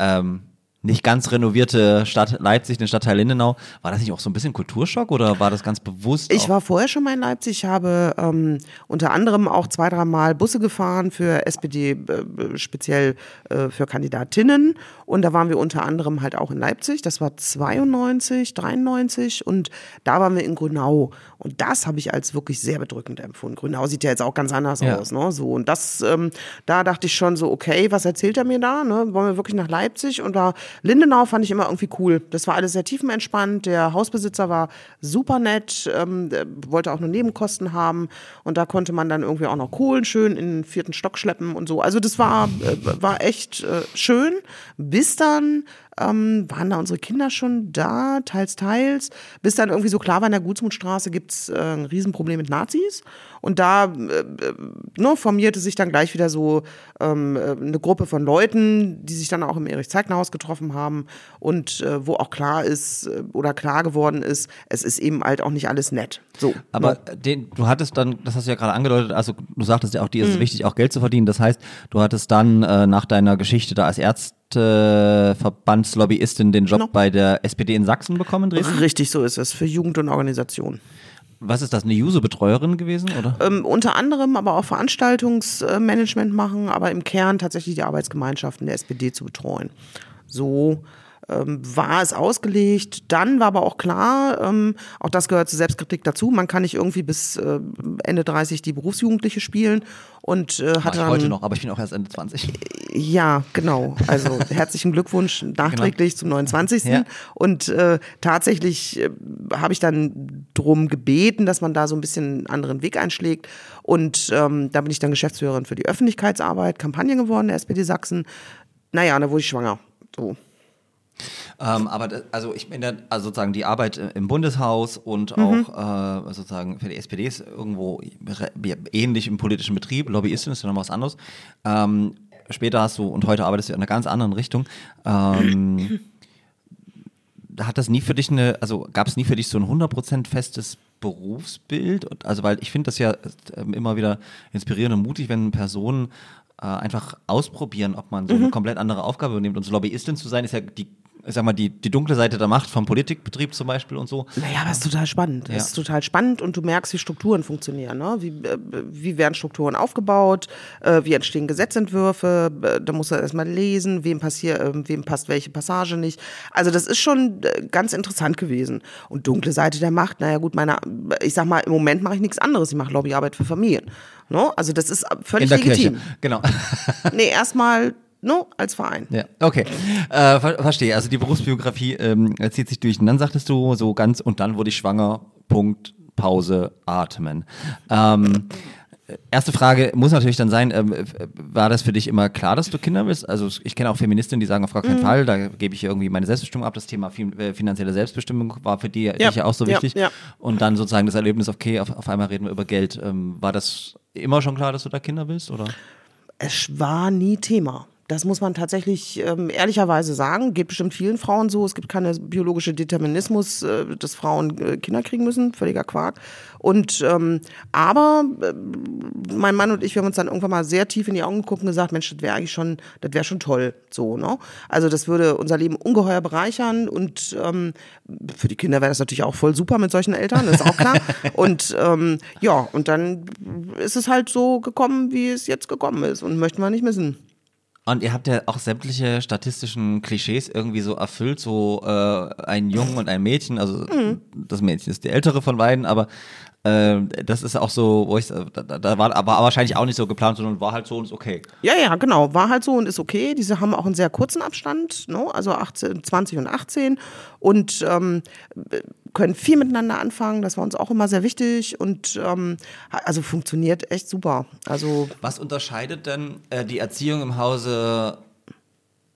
ähm, nicht ganz renovierte Stadt Leipzig, den Stadtteil Lindenau. War das nicht auch so ein bisschen Kulturschock oder war das ganz bewusst? Ich war vorher schon mal in Leipzig, habe ähm, unter anderem auch zwei, dreimal Busse gefahren für SPD, äh, speziell äh, für Kandidatinnen. Und da waren wir unter anderem halt auch in Leipzig. Das war 92, 93 und da waren wir in Grünau. Und das habe ich als wirklich sehr bedrückend empfunden. Grünau sieht ja jetzt auch ganz anders Ja. aus. Ne? So, und das, ähm, da dachte ich schon so, okay, was erzählt er mir da? Ne? Wollen wir wirklich nach Leipzig? Und da Lindenau fand ich immer irgendwie cool. Das war alles sehr tiefenentspannt. Der Hausbesitzer war super nett, ähm, wollte auch nur Nebenkosten haben. Und da konnte man dann irgendwie auch noch Kohlen schön in den vierten Stock schleppen und so. Also das war, äh, war echt äh, schön. Bis dann ähm, waren da unsere Kinder schon da, teils, teils, bis dann irgendwie so klar war, in der Gutsmutstraße gibt's äh, ein Riesenproblem mit Nazis. Und da äh, äh, ne, formierte sich dann gleich wieder so ähm, äh, eine Gruppe von Leuten, die sich dann auch im Erich-Zeigner-Haus getroffen haben und äh, wo auch klar ist äh, oder klar geworden ist, es ist eben halt auch nicht alles nett. So. Aber ne? den, du hattest dann, das hast du ja gerade angedeutet, also du sagtest ja auch, dir ist Mhm. es wichtig, auch Geld zu verdienen. Das heißt, du hattest dann äh, nach deiner Geschichte da als Ärzteverbandslobbyistin den Job Genau. bei der SPD in Sachsen bekommen Dresden. Richtig so ist es, für Jugend und Organisation. Was ist das, eine Juso-Betreuerin gewesen, oder? Ähm, unter anderem aber auch Veranstaltungsmanagement machen, aber im Kern tatsächlich die Arbeitsgemeinschaften der SPD zu betreuen. So ähm, war es ausgelegt. Dann war aber auch klar, ähm, auch das gehört zur Selbstkritik dazu, man kann nicht irgendwie bis äh, Ende 30 die Berufsjugendliche spielen und äh, hatte ich dann heute noch, aber ich bin auch erst Ende 20. ja, genau. Also (laughs) herzlichen Glückwunsch nachträglich zum 29. Ja. Und äh, tatsächlich äh, habe ich dann drum gebeten, dass man da so ein bisschen einen anderen Weg einschlägt. Und ähm, da bin ich dann Geschäftsführerin für die Öffentlichkeitsarbeit, Kampagne geworden der SPD Sachsen. Naja, da wurde ich schwanger. So. Ähm, aber das, also ich meine, also sozusagen die Arbeit äh, im Bundeshaus und Mhm. auch äh, sozusagen für die SPD ist irgendwo ähnlich im politischen Betrieb. Lobbyistin ist ja noch was anderes. Ähm, später hast du und heute arbeitest du in einer ganz anderen Richtung. Ähm, hat das nie für dich eine, also gab es nie für dich so ein 100% festes Berufsbild? Und, also, weil ich finde das ja äh, immer wieder inspirierend und mutig, wenn Personen äh, einfach ausprobieren, ob man so eine komplett andere Aufgabe übernimmt. Und so Lobbyistin zu sein, ist ja die ich sag mal, die, die dunkle Seite der Macht vom Politikbetrieb zum Beispiel und so. Naja, aber es ist total spannend. Ja. Es ist total spannend und du merkst, wie Strukturen funktionieren. Ne? Wie, äh, wie werden Strukturen aufgebaut? Äh, wie entstehen Gesetzentwürfe? Äh, da muss er erstmal lesen, wem, passier, wem passt welche Passage nicht. Also das ist schon ganz interessant gewesen. Und dunkle Seite der Macht, naja gut, meine, ich sag mal, im Moment mache ich nichts anderes. Ich mache Lobbyarbeit für Familien. Ne? Also das ist völlig In der legitim. Kirche. Genau. Nee, erstmal no, als Verein. Ja, okay. Äh, ver verstehe. Also die Berufsbiografie ähm, zieht sich durch. Und dann sagtest du so ganz, und dann wurde ich schwanger, Punkt, Pause, atmen. Ähm, erste Frage muss natürlich dann sein, ähm, war das für dich immer klar, dass du Kinder willst? Also ich kenne auch Feministinnen, die sagen auf gar Mhm. keinen Fall, da gebe ich irgendwie meine Selbstbestimmung ab. Das Thema äh, finanzielle Selbstbestimmung war für die Ja, dich ja auch so ja, wichtig. ja. Und dann sozusagen das Erlebnis, okay, auf, auf einmal reden wir über Geld. Ähm, war das immer schon klar, dass du da Kinder willst? Oder? Es war nie Thema. Das muss man tatsächlich ähm, ehrlicherweise sagen. Geht bestimmt vielen Frauen so. Es gibt keine biologische Determinismus, äh, dass Frauen äh, Kinder kriegen müssen. Völliger Quark. Und ähm, aber äh, mein Mann und ich, wir haben uns dann irgendwann mal sehr tief in die Augen geguckt und gesagt, Mensch, das wäre eigentlich schon, das wäre schon toll. So, ne? Also das würde unser Leben ungeheuer bereichern und ähm, für die Kinder wäre das natürlich auch voll super mit solchen Eltern, ist auch klar. (laughs) und ähm, ja, und dann ist es halt so gekommen, wie es jetzt gekommen ist und möchten wir nicht missen. Und ihr habt ja auch sämtliche statistischen Klischees irgendwie so erfüllt, so äh, ein Jungen und ein Mädchen, also das Mädchen ist die ältere von beiden, aber äh, das ist auch so, wo ich, da, da war aber wahrscheinlich auch nicht so geplant, sondern war halt so und ist okay. Ja, ja, genau. War halt so und ist okay. Diese haben auch einen sehr kurzen Abstand, ne? also 18, 20 und 18 und ähm, können viel miteinander anfangen. Das war uns auch immer sehr wichtig und ähm, also funktioniert echt super. Also Was unterscheidet denn äh, die Erziehung im Hause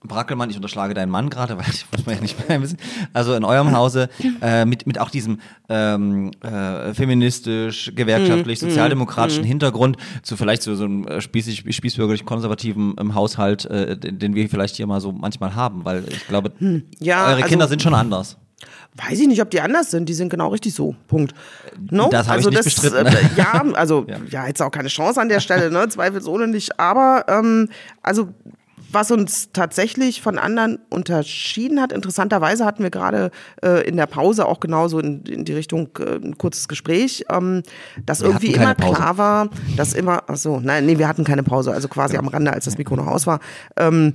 Brackelmann, ich unterschlage deinen Mann gerade, (laughs) weil ich muss man ja nicht mehr wissen. Also in eurem Hause äh, mit, mit auch diesem ähm, äh, feministisch, gewerkschaftlich, sozialdemokratischen Hintergrund zu vielleicht so, so einem äh, spießig, spießbürgerlich konservativen ähm, Haushalt, äh, den, den wir vielleicht hier mal so manchmal haben, weil ich glaube, ja, eure also- Kinder sind schon anders. Weiß ich nicht, ob die anders sind. Die sind genau richtig so. Punkt. No? Das habe ich also nicht bestritten. Äh, ja, also (laughs) ja. jetzt auch keine Chance an der Stelle, ne? Zweifelsohne nicht. Aber ähm, also was uns tatsächlich von anderen unterschieden hat, interessanterweise hatten wir gerade äh, in der Pause auch genauso in, in die Richtung äh, ein kurzes Gespräch, ähm, dass Wir irgendwie immer Pause. klar war, dass immer, ach so, nein, nee, wir hatten keine Pause, also quasi am Rande, als das Mikro noch aus war. Ähm,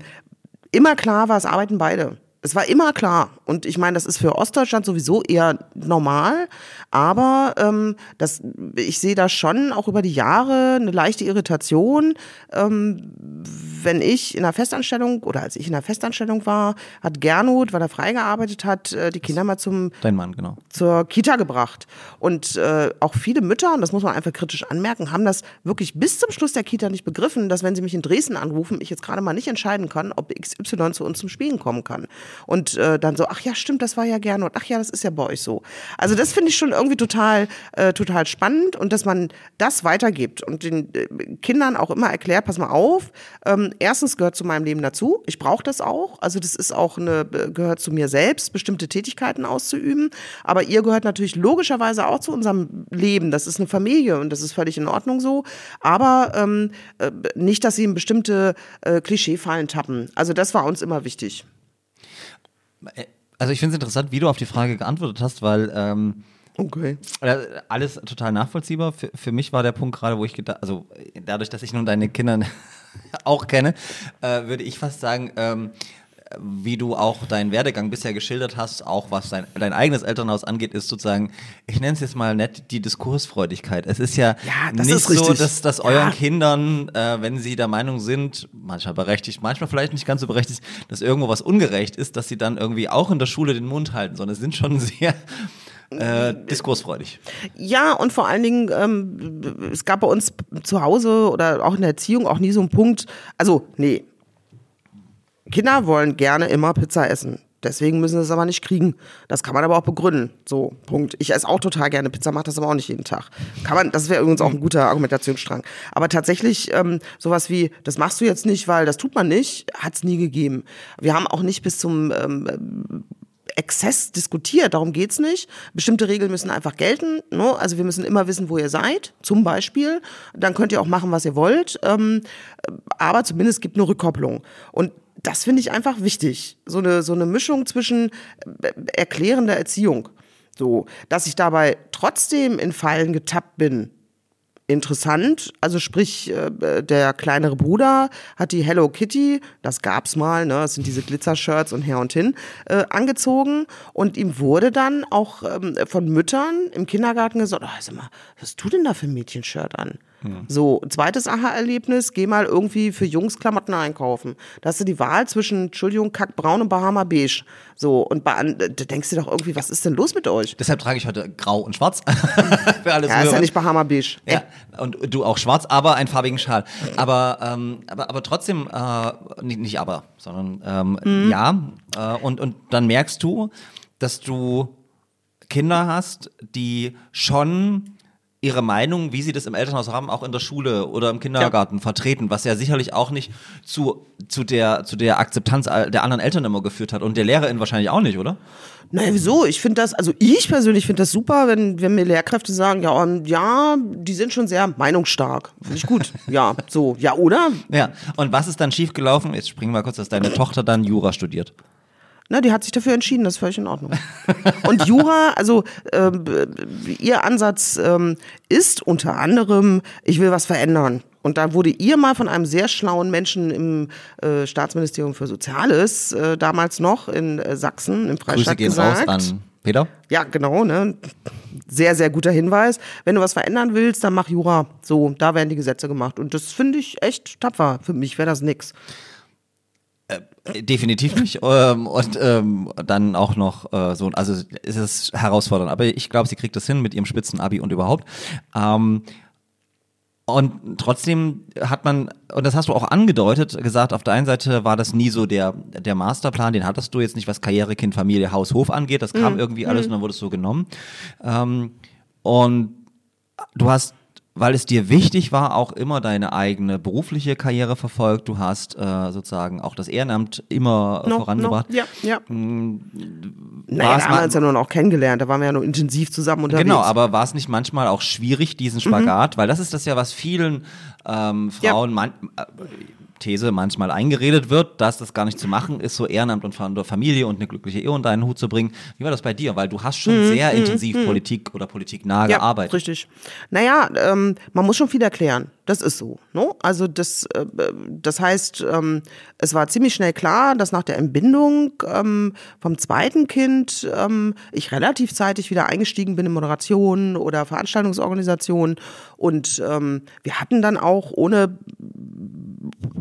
immer klar war, es arbeiten beide. Es war immer klar. Und ich meine, das ist für Ostdeutschland sowieso eher normal. Aber ähm, das, ich sehe da schon auch über die Jahre eine leichte Irritation. Ähm, wenn ich in einer Festanstellung oder als ich in einer Festanstellung war, hat Gernot, weil er freigearbeitet hat, äh, die Kinder mal zum Dein Mann, genau. zur Kita gebracht. Und äh, auch viele Mütter, und das muss man einfach kritisch anmerken, haben das wirklich bis zum Schluss der Kita nicht begriffen, dass wenn sie mich in Dresden anrufen, ich jetzt gerade mal nicht entscheiden kann, ob XY zu uns zum Spielen kommen kann. Und äh, dann so, ach ja, stimmt, das war ja gerne und ach ja, das ist ja bei euch so. Also das finde ich schon irgendwie total, äh, total spannend und dass man das weitergibt und den äh, Kindern auch immer erklärt, pass mal auf, ähm, erstens gehört zu meinem Leben dazu, ich brauche das auch, also das ist auch eine, gehört zu mir selbst, bestimmte Tätigkeiten auszuüben, aber ihr gehört natürlich logischerweise auch zu unserem Leben, das ist eine Familie und das ist völlig in Ordnung so, aber ähm, äh, nicht, dass sie in bestimmte äh, Klischeefallen tappen. Also das war uns immer wichtig. Also ich finde es interessant, wie du auf die Frage geantwortet hast, weil ähm, Okay. Ja, Alles total nachvollziehbar. Für, für mich war der Punkt gerade, wo ich gedacht, also dadurch, dass ich nun deine Kinder (laughs) auch kenne, äh, würde ich fast sagen, ähm, wie du auch deinen Werdegang bisher geschildert hast, auch was dein, dein eigenes Elternhaus angeht, ist sozusagen, ich nenne es jetzt mal nett, die Diskursfreudigkeit. Es ist ja, Ja, nicht ist so, dass, dass Ja. euren Kindern, äh, wenn sie der Meinung sind, manchmal berechtigt, manchmal vielleicht nicht ganz so berechtigt, dass irgendwo was ungerecht ist, dass sie dann irgendwie auch in der Schule den Mund halten, sondern sind schon (laughs) sehr äh, diskursfreudig. Ja, und vor allen Dingen, ähm, es gab bei uns zu Hause oder auch in der Erziehung auch nie so einen Punkt, also nee, Kinder wollen gerne immer Pizza essen. Deswegen müssen sie es aber nicht kriegen. Das kann man aber auch begründen. So, Punkt. Ich esse auch total gerne Pizza, mache das aber auch nicht jeden Tag. Kann man, das wäre übrigens auch ein guter Argumentationsstrang. Aber tatsächlich, ähm, sowas wie, das machst du jetzt nicht, weil das tut man nicht, hat es nie gegeben. Wir haben auch nicht bis zum ähm, Exzess diskutiert, darum geht's nicht. Bestimmte Regeln müssen einfach gelten. Ne? Also wir müssen immer wissen, wo ihr seid, zum Beispiel. Dann könnt ihr auch machen, was ihr wollt. Ähm, aber zumindest gibt eine Rückkopplung. Und das finde ich einfach wichtig. So eine, so eine Mischung zwischen äh, erklärender Erziehung. So, dass ich dabei trotzdem in Fallen getappt bin, interessant. Also sprich, äh, der kleinere Bruder hat die Hello Kitty, das gab's mal, ne, das sind diese Glitzershirts und her und hin, äh, angezogen und ihm wurde dann auch ähm, von Müttern im Kindergarten gesagt, oh, sag mal, was hast du denn da für ein Mädchenshirt an? So, zweites Aha-Erlebnis, geh mal irgendwie für Jungs Klamotten einkaufen. Da hast du die Wahl zwischen, Entschuldigung, Kackbraun und Bahama Beige. So, und bei, da denkst du doch irgendwie, was ist denn los mit euch? Deshalb trage ich heute grau und schwarz. (laughs) Für alles Ja, ist ja nicht Bahama Beige. Ja, und du auch schwarz, aber einen farbigen Schal. Aber, ähm, aber, aber trotzdem, äh, nicht, nicht aber, sondern ähm, ja. Äh, und, und dann merkst du, dass du Kinder hast, die schon ihre Meinung, wie sie das im Elternhaus haben, auch in der Schule oder im Kindergarten vertreten, was ja sicherlich auch nicht zu, zu, der, zu der Akzeptanz der anderen Eltern immer geführt hat und der Lehrerin wahrscheinlich auch nicht, oder? Naja, wieso? Ich finde das, also ich persönlich finde das super, wenn, wenn mir Lehrkräfte sagen, ja, ähm, ja, die sind schon sehr meinungsstark. Finde ich gut. (laughs) ja, so, ja, oder? Ja. Und was ist dann schiefgelaufen? Jetzt springen wir kurz, dass deine Tochter dann Jura studiert. Na, die hat sich dafür entschieden, das ist völlig in Ordnung. Und Jura, also b- ihr Ansatz ähm, ist unter anderem, ich will was verändern. Und da wurde ihr mal von einem sehr schlauen Menschen im äh, Staatsministerium für Soziales, äh, damals noch in äh, Sachsen, im Grüße Freistaat gehen gesagt. raus an Peter. Ja, genau, ne? Sehr, sehr guter Hinweis. Wenn du was verändern willst, dann mach Jura. So, da werden die Gesetze gemacht. Und das finde ich echt tapfer. Für mich wäre das nix. Definitiv nicht. (laughs) Ähm, und ähm, dann auch noch äh, so, also ist es herausfordernd. Aber ich glaube, sie kriegt das hin mit ihrem Spitzen-Abi und überhaupt. Ähm, und trotzdem hat man, und das hast du auch angedeutet, gesagt, auf der einen Seite war das nie so der, der Masterplan, den hattest du jetzt nicht, was Karriere, Kind, Familie, Haus, Hof angeht. Das kam irgendwie alles und dann wurde es so genommen. Ähm, und du hast, weil es dir wichtig war, auch immer deine eigene berufliche Karriere verfolgt. Du hast äh, sozusagen auch das Ehrenamt immer No, vorangebracht. No, ja, ja. War Naja, es da haben wir uns ja nun auch kennengelernt. Da waren wir ja nur intensiv zusammen unterwegs. Genau, aber war es nicht manchmal auch schwierig, diesen Spagat? Weil das ist das ja, was vielen ähm, Ja. Frauen, man, äh, These, manchmal eingeredet wird, dass das gar nicht zu machen ist, so Ehrenamt und Fa- Familie und eine glückliche Ehe unter einen Hut zu bringen. Wie war das bei dir? Weil du hast schon sehr intensiv Politik oder politiknah ja, gearbeitet. richtig. Naja, ähm, man muss schon viel erklären. Das ist so. Ne? Also das, äh, das heißt, ähm, es war ziemlich schnell klar, dass nach der Entbindung ähm, vom zweiten Kind ähm, ich relativ zeitig wieder eingestiegen bin in Moderation oder Veranstaltungsorganisation. Und wir hatten dann auch ohne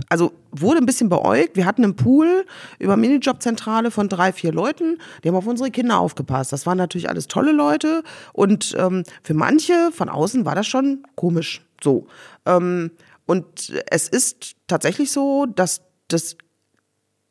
also wurde ein bisschen beäugt. Wir hatten einen Pool über Minijobzentrale von drei, vier Leuten, die haben auf unsere Kinder aufgepasst. Das waren natürlich alles tolle Leute und für manche von außen war das schon komisch. So. Ähm, und es ist tatsächlich so, dass das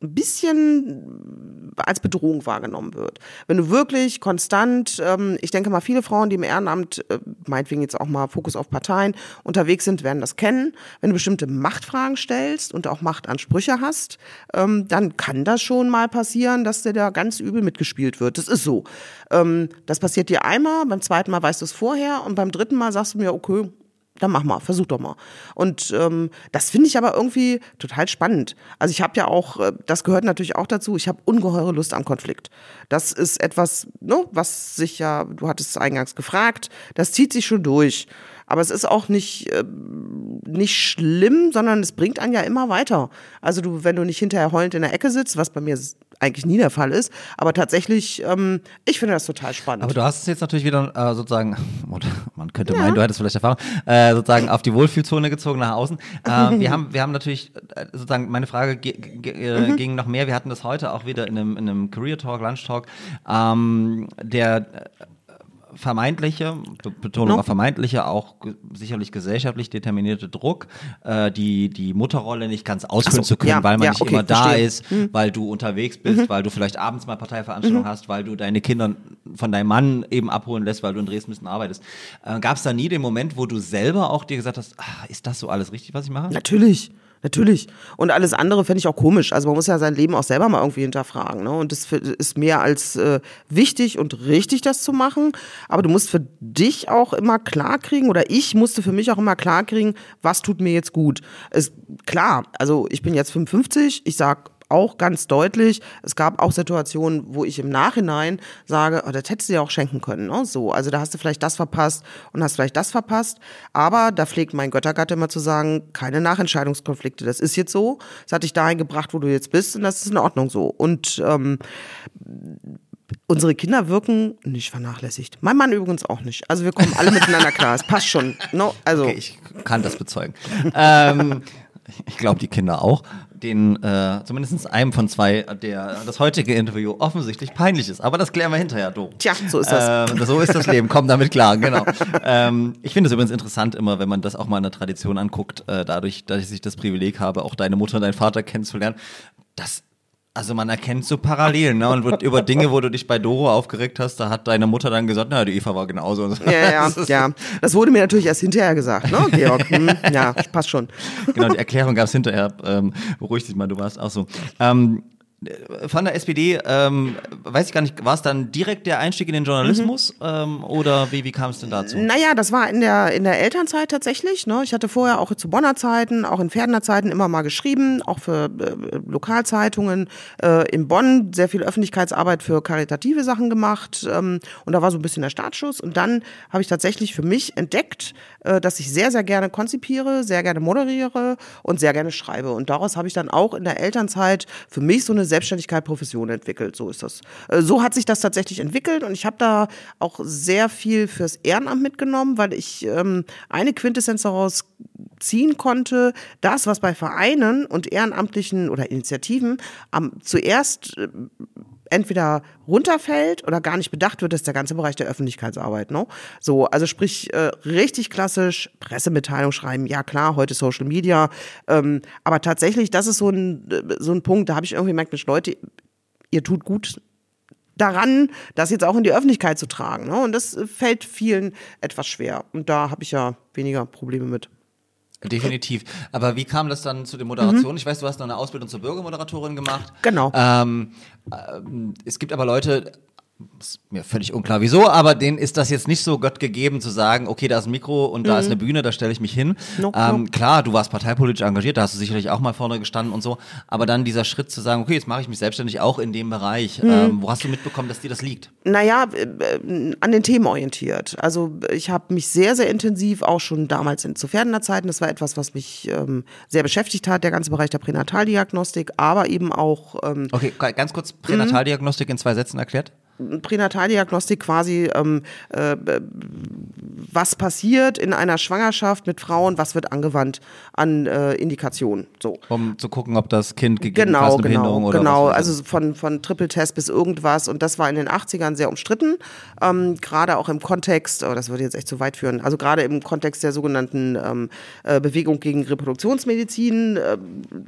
ein bisschen als Bedrohung wahrgenommen wird. Wenn du wirklich konstant, ähm, ich denke mal, viele Frauen, die im Ehrenamt, äh, meinetwegen jetzt auch mal Fokus auf Parteien, unterwegs sind, werden das kennen. Wenn du bestimmte Machtfragen stellst und auch Machtansprüche hast, ähm, dann kann das schon mal passieren, dass dir da ganz übel mitgespielt wird. Das ist so. Ähm, das passiert dir einmal, beim zweiten Mal weißt du es vorher und beim dritten Mal sagst du mir, okay, dann mach mal, versuch doch mal. Und ähm, das finde ich aber irgendwie total spannend. Also ich habe ja auch, äh, das gehört natürlich auch dazu, ich habe ungeheure Lust am Konflikt. Das ist etwas, ne, was sich ja, du hattest es eingangs gefragt, das zieht sich schon durch. Aber es ist auch nicht, äh, nicht schlimm, sondern es bringt einen ja immer weiter. Also du, wenn du nicht hinterher heulend in der Ecke sitzt, was bei mir eigentlich nie der Fall ist, aber tatsächlich, ähm, ich finde das total spannend. Aber du hast es jetzt natürlich wieder äh, sozusagen, (laughs) oder man könnte meinen, du hättest vielleicht Erfahrung, äh, sozusagen auf die Wohlfühlzone gezogen nach außen. (laughs) Äh, wir haben, wir haben natürlich äh, sozusagen, meine Frage ge ge äh, Mhm. ging noch mehr. Wir hatten das heute auch wieder in einem, in einem Career Talk, Lunch Talk. Ähm, der vermeintliche, Be- Betonung No. vermeintliche, auch sicherlich gesellschaftlich determinierte Druck, äh, die die Mutterrolle nicht ganz ausfüllen Ach so, zu können, ja, weil man ja, nicht okay, immer da verstehe. ist, weil du unterwegs bist, weil du vielleicht abends mal Parteiveranstaltungen hast, weil du deine Kinder von deinem Mann eben abholen lässt, weil du in Dresden ein bisschen arbeitest. Äh, Gab es da nie den Moment, wo du selber auch dir gesagt hast, ah, ist das so alles richtig, was ich mache? Natürlich. Natürlich. Und alles andere fände ich auch komisch. Also man muss ja sein Leben auch selber mal irgendwie hinterfragen. Ne? Und das ist mehr als äh, wichtig und richtig, das zu machen. Aber du musst für dich auch immer klar kriegen, oder ich musste für mich auch immer klar kriegen, was tut mir jetzt gut. Es, klar, also ich bin jetzt 55, ich sag auch ganz deutlich, es gab auch Situationen, wo ich im Nachhinein sage, oh, das hättest du dir auch schenken können. Ne? So, also da hast du vielleicht das verpasst und hast vielleicht das verpasst. Aber da pflegt mein Göttergatte immer zu sagen, keine Nachentscheidungskonflikte. Das ist jetzt so. Es hat dich dahin gebracht, wo du jetzt bist und das ist in Ordnung so. Und ähm, unsere Kinder wirken nicht vernachlässigt. Mein Mann übrigens auch nicht. Also wir kommen alle miteinander klar. Es passt schon. No, also Okay, ich kann das bezeugen. ähm, ich glaube, die Kinder auch. Den, äh, zumindest einem von zwei, der das heutige Interview offensichtlich peinlich ist. Aber das klären wir hinterher, Doro. Tja, so ist das. Ähm, so ist das Leben, komm damit klar, genau. ähm, ich finde es übrigens interessant immer, wenn man das auch mal in der Tradition anguckt, äh, dadurch, dass ich das Privileg habe, auch deine Mutter und deinen Vater kennenzulernen, dass also man erkennt so Parallelen, ne? Und über Dinge, wo du dich bei Doro aufgeregt hast, da hat deine Mutter dann gesagt, na, die Eva war genauso. Ja, ja, ja. Das wurde mir natürlich erst hinterher gesagt, ne, Georg? Hm, ja, passt schon. Genau, die Erklärung gab es hinterher. Ähm, beruhig dich mal, du warst auch so. Ähm, von der SPD, ähm, weiß ich gar nicht, war es dann direkt der Einstieg in den Journalismus ähm, oder wie, wie kam es denn dazu? Naja, das war in der, in der Elternzeit tatsächlich. Ne? Ich hatte vorher auch zu Bonner Zeiten, auch in Pferdener Zeiten immer mal geschrieben, auch für äh, Lokalzeitungen äh, in Bonn, sehr viel Öffentlichkeitsarbeit für karitative Sachen gemacht. Ähm, und da war so ein bisschen der Startschuss. Und dann habe ich tatsächlich für mich entdeckt, äh, dass ich sehr, sehr gerne konzipiere, sehr gerne moderiere und sehr gerne schreibe. Und daraus habe ich dann auch in der Elternzeit für mich so eine Selbstständigkeit, Profession entwickelt. So ist das. Äh, So hat sich das tatsächlich entwickelt und ich habe da auch sehr viel fürs Ehrenamt mitgenommen, weil ich ähm, eine Quintessenz daraus ziehen konnte, das, was bei Vereinen und ehrenamtlichen oder Initiativen am zuerst äh, entweder runterfällt oder gar nicht bedacht wird, ist der ganze Bereich der Öffentlichkeitsarbeit. Ne? So, also sprich, äh, richtig klassisch Pressemitteilung schreiben, ja klar, heute Social Media, ähm, aber tatsächlich, das ist so ein, so ein Punkt, da habe ich irgendwie gemerkt, Mensch, Leute, ihr tut gut daran, das jetzt auch in die Öffentlichkeit zu tragen. Ne? Und das fällt vielen etwas schwer. Und da habe ich ja weniger Probleme mit. Definitiv. Aber wie kam das dann zu der Moderation? Ich weiß, du hast noch eine Ausbildung zur Bürgermoderatorin gemacht. Genau. Ähm, ähm, es gibt aber Leute, ist mir völlig unklar wieso, aber denen ist das jetzt nicht so Gott gegeben zu sagen, okay, da ist ein Mikro und da ist eine Bühne, da stelle ich mich hin. No, ähm, no. Klar, du warst parteipolitisch engagiert, da hast du sicherlich auch mal vorne gestanden und so, aber dann dieser Schritt zu sagen, okay, jetzt mache ich mich selbstständig auch in dem Bereich. Ähm, wo hast du mitbekommen, dass dir das liegt? Naja, äh, äh, an den Themen orientiert. Also ich habe mich sehr, sehr intensiv auch schon damals in, zu Pferdener Zeiten, das war etwas, was mich ähm, sehr beschäftigt hat, der ganze Bereich der Pränataldiagnostik, aber eben auch ähm, Okay, ganz kurz Pränataldiagnostik in zwei Sätzen erklärt. Pränataldiagnostik quasi, ähm, äh, was passiert in einer Schwangerschaft mit Frauen, was wird angewandt an äh, Indikationen. So. Um zu gucken, ob das Kind gegebenenfalls Genau, eine Behinderung genau, oder genau. Also von, von Triple-Test bis irgendwas. Und das war in den 80ern sehr umstritten. Ähm, gerade auch im Kontext, oh, das würde jetzt echt zu weit führen, also gerade im Kontext der sogenannten ähm, äh, Bewegung gegen Reproduktionsmedizin. Äh,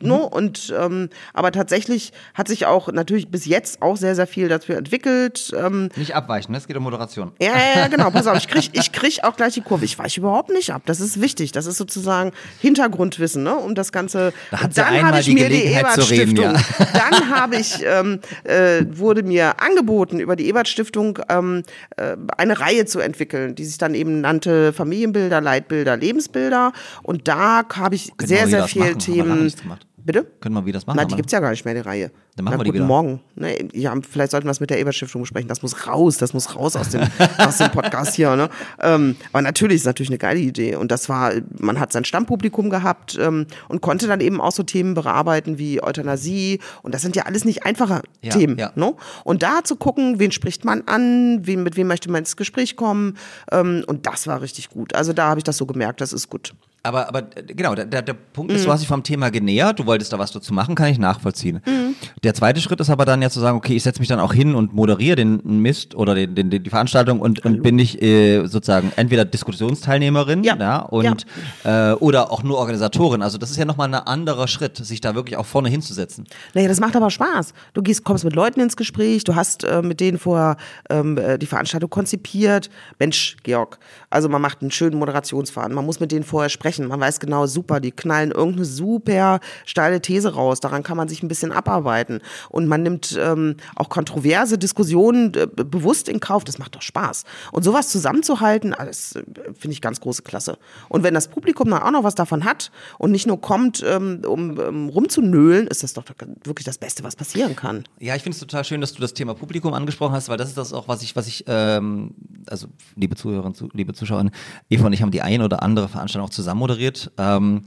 no? Und ähm, aber tatsächlich hat sich auch natürlich bis jetzt auch sehr, sehr viel dafür entwickelt. Ähm, Nicht abweichen, ne? es geht um Moderation. ja, ja, ja, genau. Pass auf, ich krieg, (laughs) ich krieg auch gleich die Kurve. Ich weiche überhaupt nicht ab. Das ist wichtig. Das ist sozusagen Hintergrundwissen, ne? Um das Ganze. Da hat dann habe ich die mir die Ebert-Stiftung. (laughs) Dann habe ich, ähm, äh, wurde mir angeboten, über die Ebert-Stiftung ähm, äh, eine Reihe zu entwickeln, die sich dann eben nannte Familienbilder, Leitbilder, Lebensbilder. Und da habe ich Können sehr, sehr wieder viel machen, haben wir lange Themen. Bitte? Können wir wieder das machen? Na, die aber- gibt's ja gar nicht mehr, die Reihe. Dann machen Na, wir die guten wieder. Morgen. Ne, ja, vielleicht sollten wir es mit der Ebert-Stiftung besprechen. Das muss raus, das muss raus aus dem, (laughs) aus dem Podcast hier. Ne? Ähm, aber natürlich ist natürlich eine geile Idee. Und das war, man hat sein Stammpublikum gehabt ähm, und konnte dann eben auch so Themen bearbeiten wie Euthanasie. Und das sind ja alles nicht einfache Ja, Themen. ja. Ne? Und da zu gucken, wen spricht man an, wen, mit wem möchte man ins Gespräch kommen. Ähm, und das war richtig gut. Also da habe ich das so gemerkt, das ist gut. Aber, aber äh, genau, der, der, der Punkt Mhm. ist, du hast dich vom Thema genähert, du wolltest da was dazu machen, kann ich nachvollziehen. Mhm. Der zweite Schritt ist aber dann ja zu sagen, okay, ich setze mich dann auch hin und moderiere den Mist oder den, den, den, die Veranstaltung und, und bin ich äh, sozusagen entweder Diskussionsteilnehmerin Ja. und Äh, oder auch nur Organisatorin. Also das ist ja nochmal ein anderer Schritt, sich da wirklich auch vorne hinzusetzen. Naja, das macht aber Spaß. Du gehst, kommst mit Leuten ins Gespräch, du hast äh, mit denen vorher ähm, äh, die Veranstaltung konzipiert. Mensch, Georg, also man macht einen schönen Moderationsfaden. Man muss mit denen vorher sprechen. Man weiß genau, super, die knallen irgendeine super steile These raus. Daran kann man sich ein bisschen abarbeiten. Und man nimmt ähm, auch kontroverse Diskussionen äh, bewusst in Kauf. Das macht doch Spaß. Und sowas zusammenzuhalten, alles äh, finde ich ganz große Klasse. Und wenn das Publikum dann auch noch was davon hat und nicht nur kommt, ähm, um ähm, rumzunölen, ist das doch wirklich das Beste, was passieren kann. Ja, ich finde es total schön, dass du das Thema Publikum angesprochen hast, weil das ist das auch, was ich, was ich, ähm, also liebe Zuhörerinnen, zu, liebe Zuschauerinnen, Eva und ich haben die ein oder andere Veranstaltung auch zusammen moderiert. Ähm,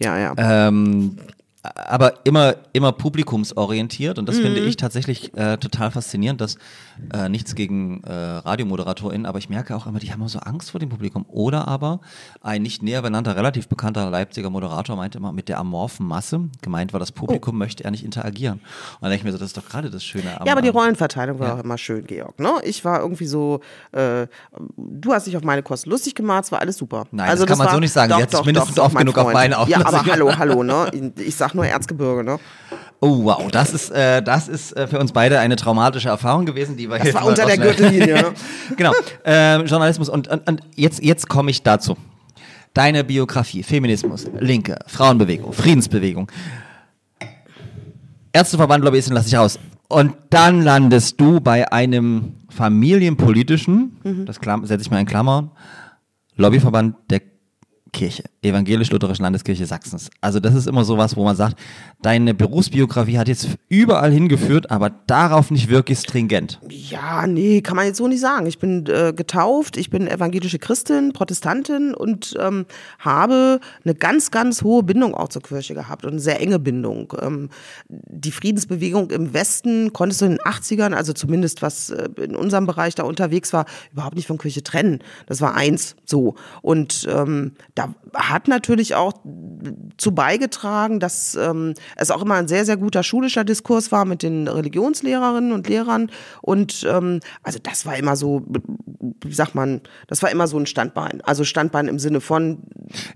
Ja, ja. ähm, aber immer, immer publikumsorientiert und das finde ich tatsächlich äh, total faszinierend, dass äh, nichts gegen äh, RadiomoderatorInnen, aber ich merke auch immer, die haben immer so Angst vor dem Publikum. Oder aber ein nicht näher benannter, relativ bekannter Leipziger Moderator meinte immer, mit der amorphen Masse, gemeint war, das Publikum möchte er nicht interagieren. Und dann denke ich mir so, das ist doch gerade das Schöne am Ja, aber die Rollenverteilung war auch immer schön, Georg. Ne? Ich war irgendwie so, äh, du hast dich auf meine Kosten lustig gemacht, es war alles super. Nein, das kann man so nicht sagen. Sie hat sich mindestens doch, oft genug auf Freund. meine auch Ja, aber hallo, (laughs) hallo, ne? Ich sag nur Erzgebirge, ne? Oh wow, das ist, äh, das ist äh, für uns beide eine traumatische Erfahrung gewesen, die wir Das jetzt war unter der Gürtellinie, ne? (laughs) genau, ähm, Journalismus und, und, und jetzt, jetzt komme ich dazu. Deine Biografie, Feminismus, Linke, Frauenbewegung, Friedensbewegung, Ärzteverband, Lobbyisten lasse ich raus. Und dann landest du bei einem familienpolitischen, Mhm. das setze ich mal in Klammern, Lobbyverband der Kirche, evangelisch-lutherischen Landeskirche Sachsens. Also das ist immer sowas, wo man sagt, deine Berufsbiografie hat jetzt überall hingeführt, aber darauf nicht wirklich stringent. Ja, nee, kann man jetzt so nicht sagen. Ich bin äh, getauft, ich bin evangelische Christin, Protestantin und ähm, habe eine ganz, ganz hohe Bindung auch zur Kirche gehabt und eine sehr enge Bindung. Ähm, die Friedensbewegung im Westen konntest du in den 80ern, also zumindest was äh, in unserem Bereich da unterwegs war, überhaupt nicht von Kirche trennen. Das war eins so. Und ähm, da hat natürlich auch zu beigetragen, dass ähm, es auch immer ein sehr, sehr guter schulischer Diskurs war mit den Religionslehrerinnen und Lehrern. Und ähm, also das war immer so, wie sagt man, das war immer so ein Standbein. Also Standbein im Sinne von,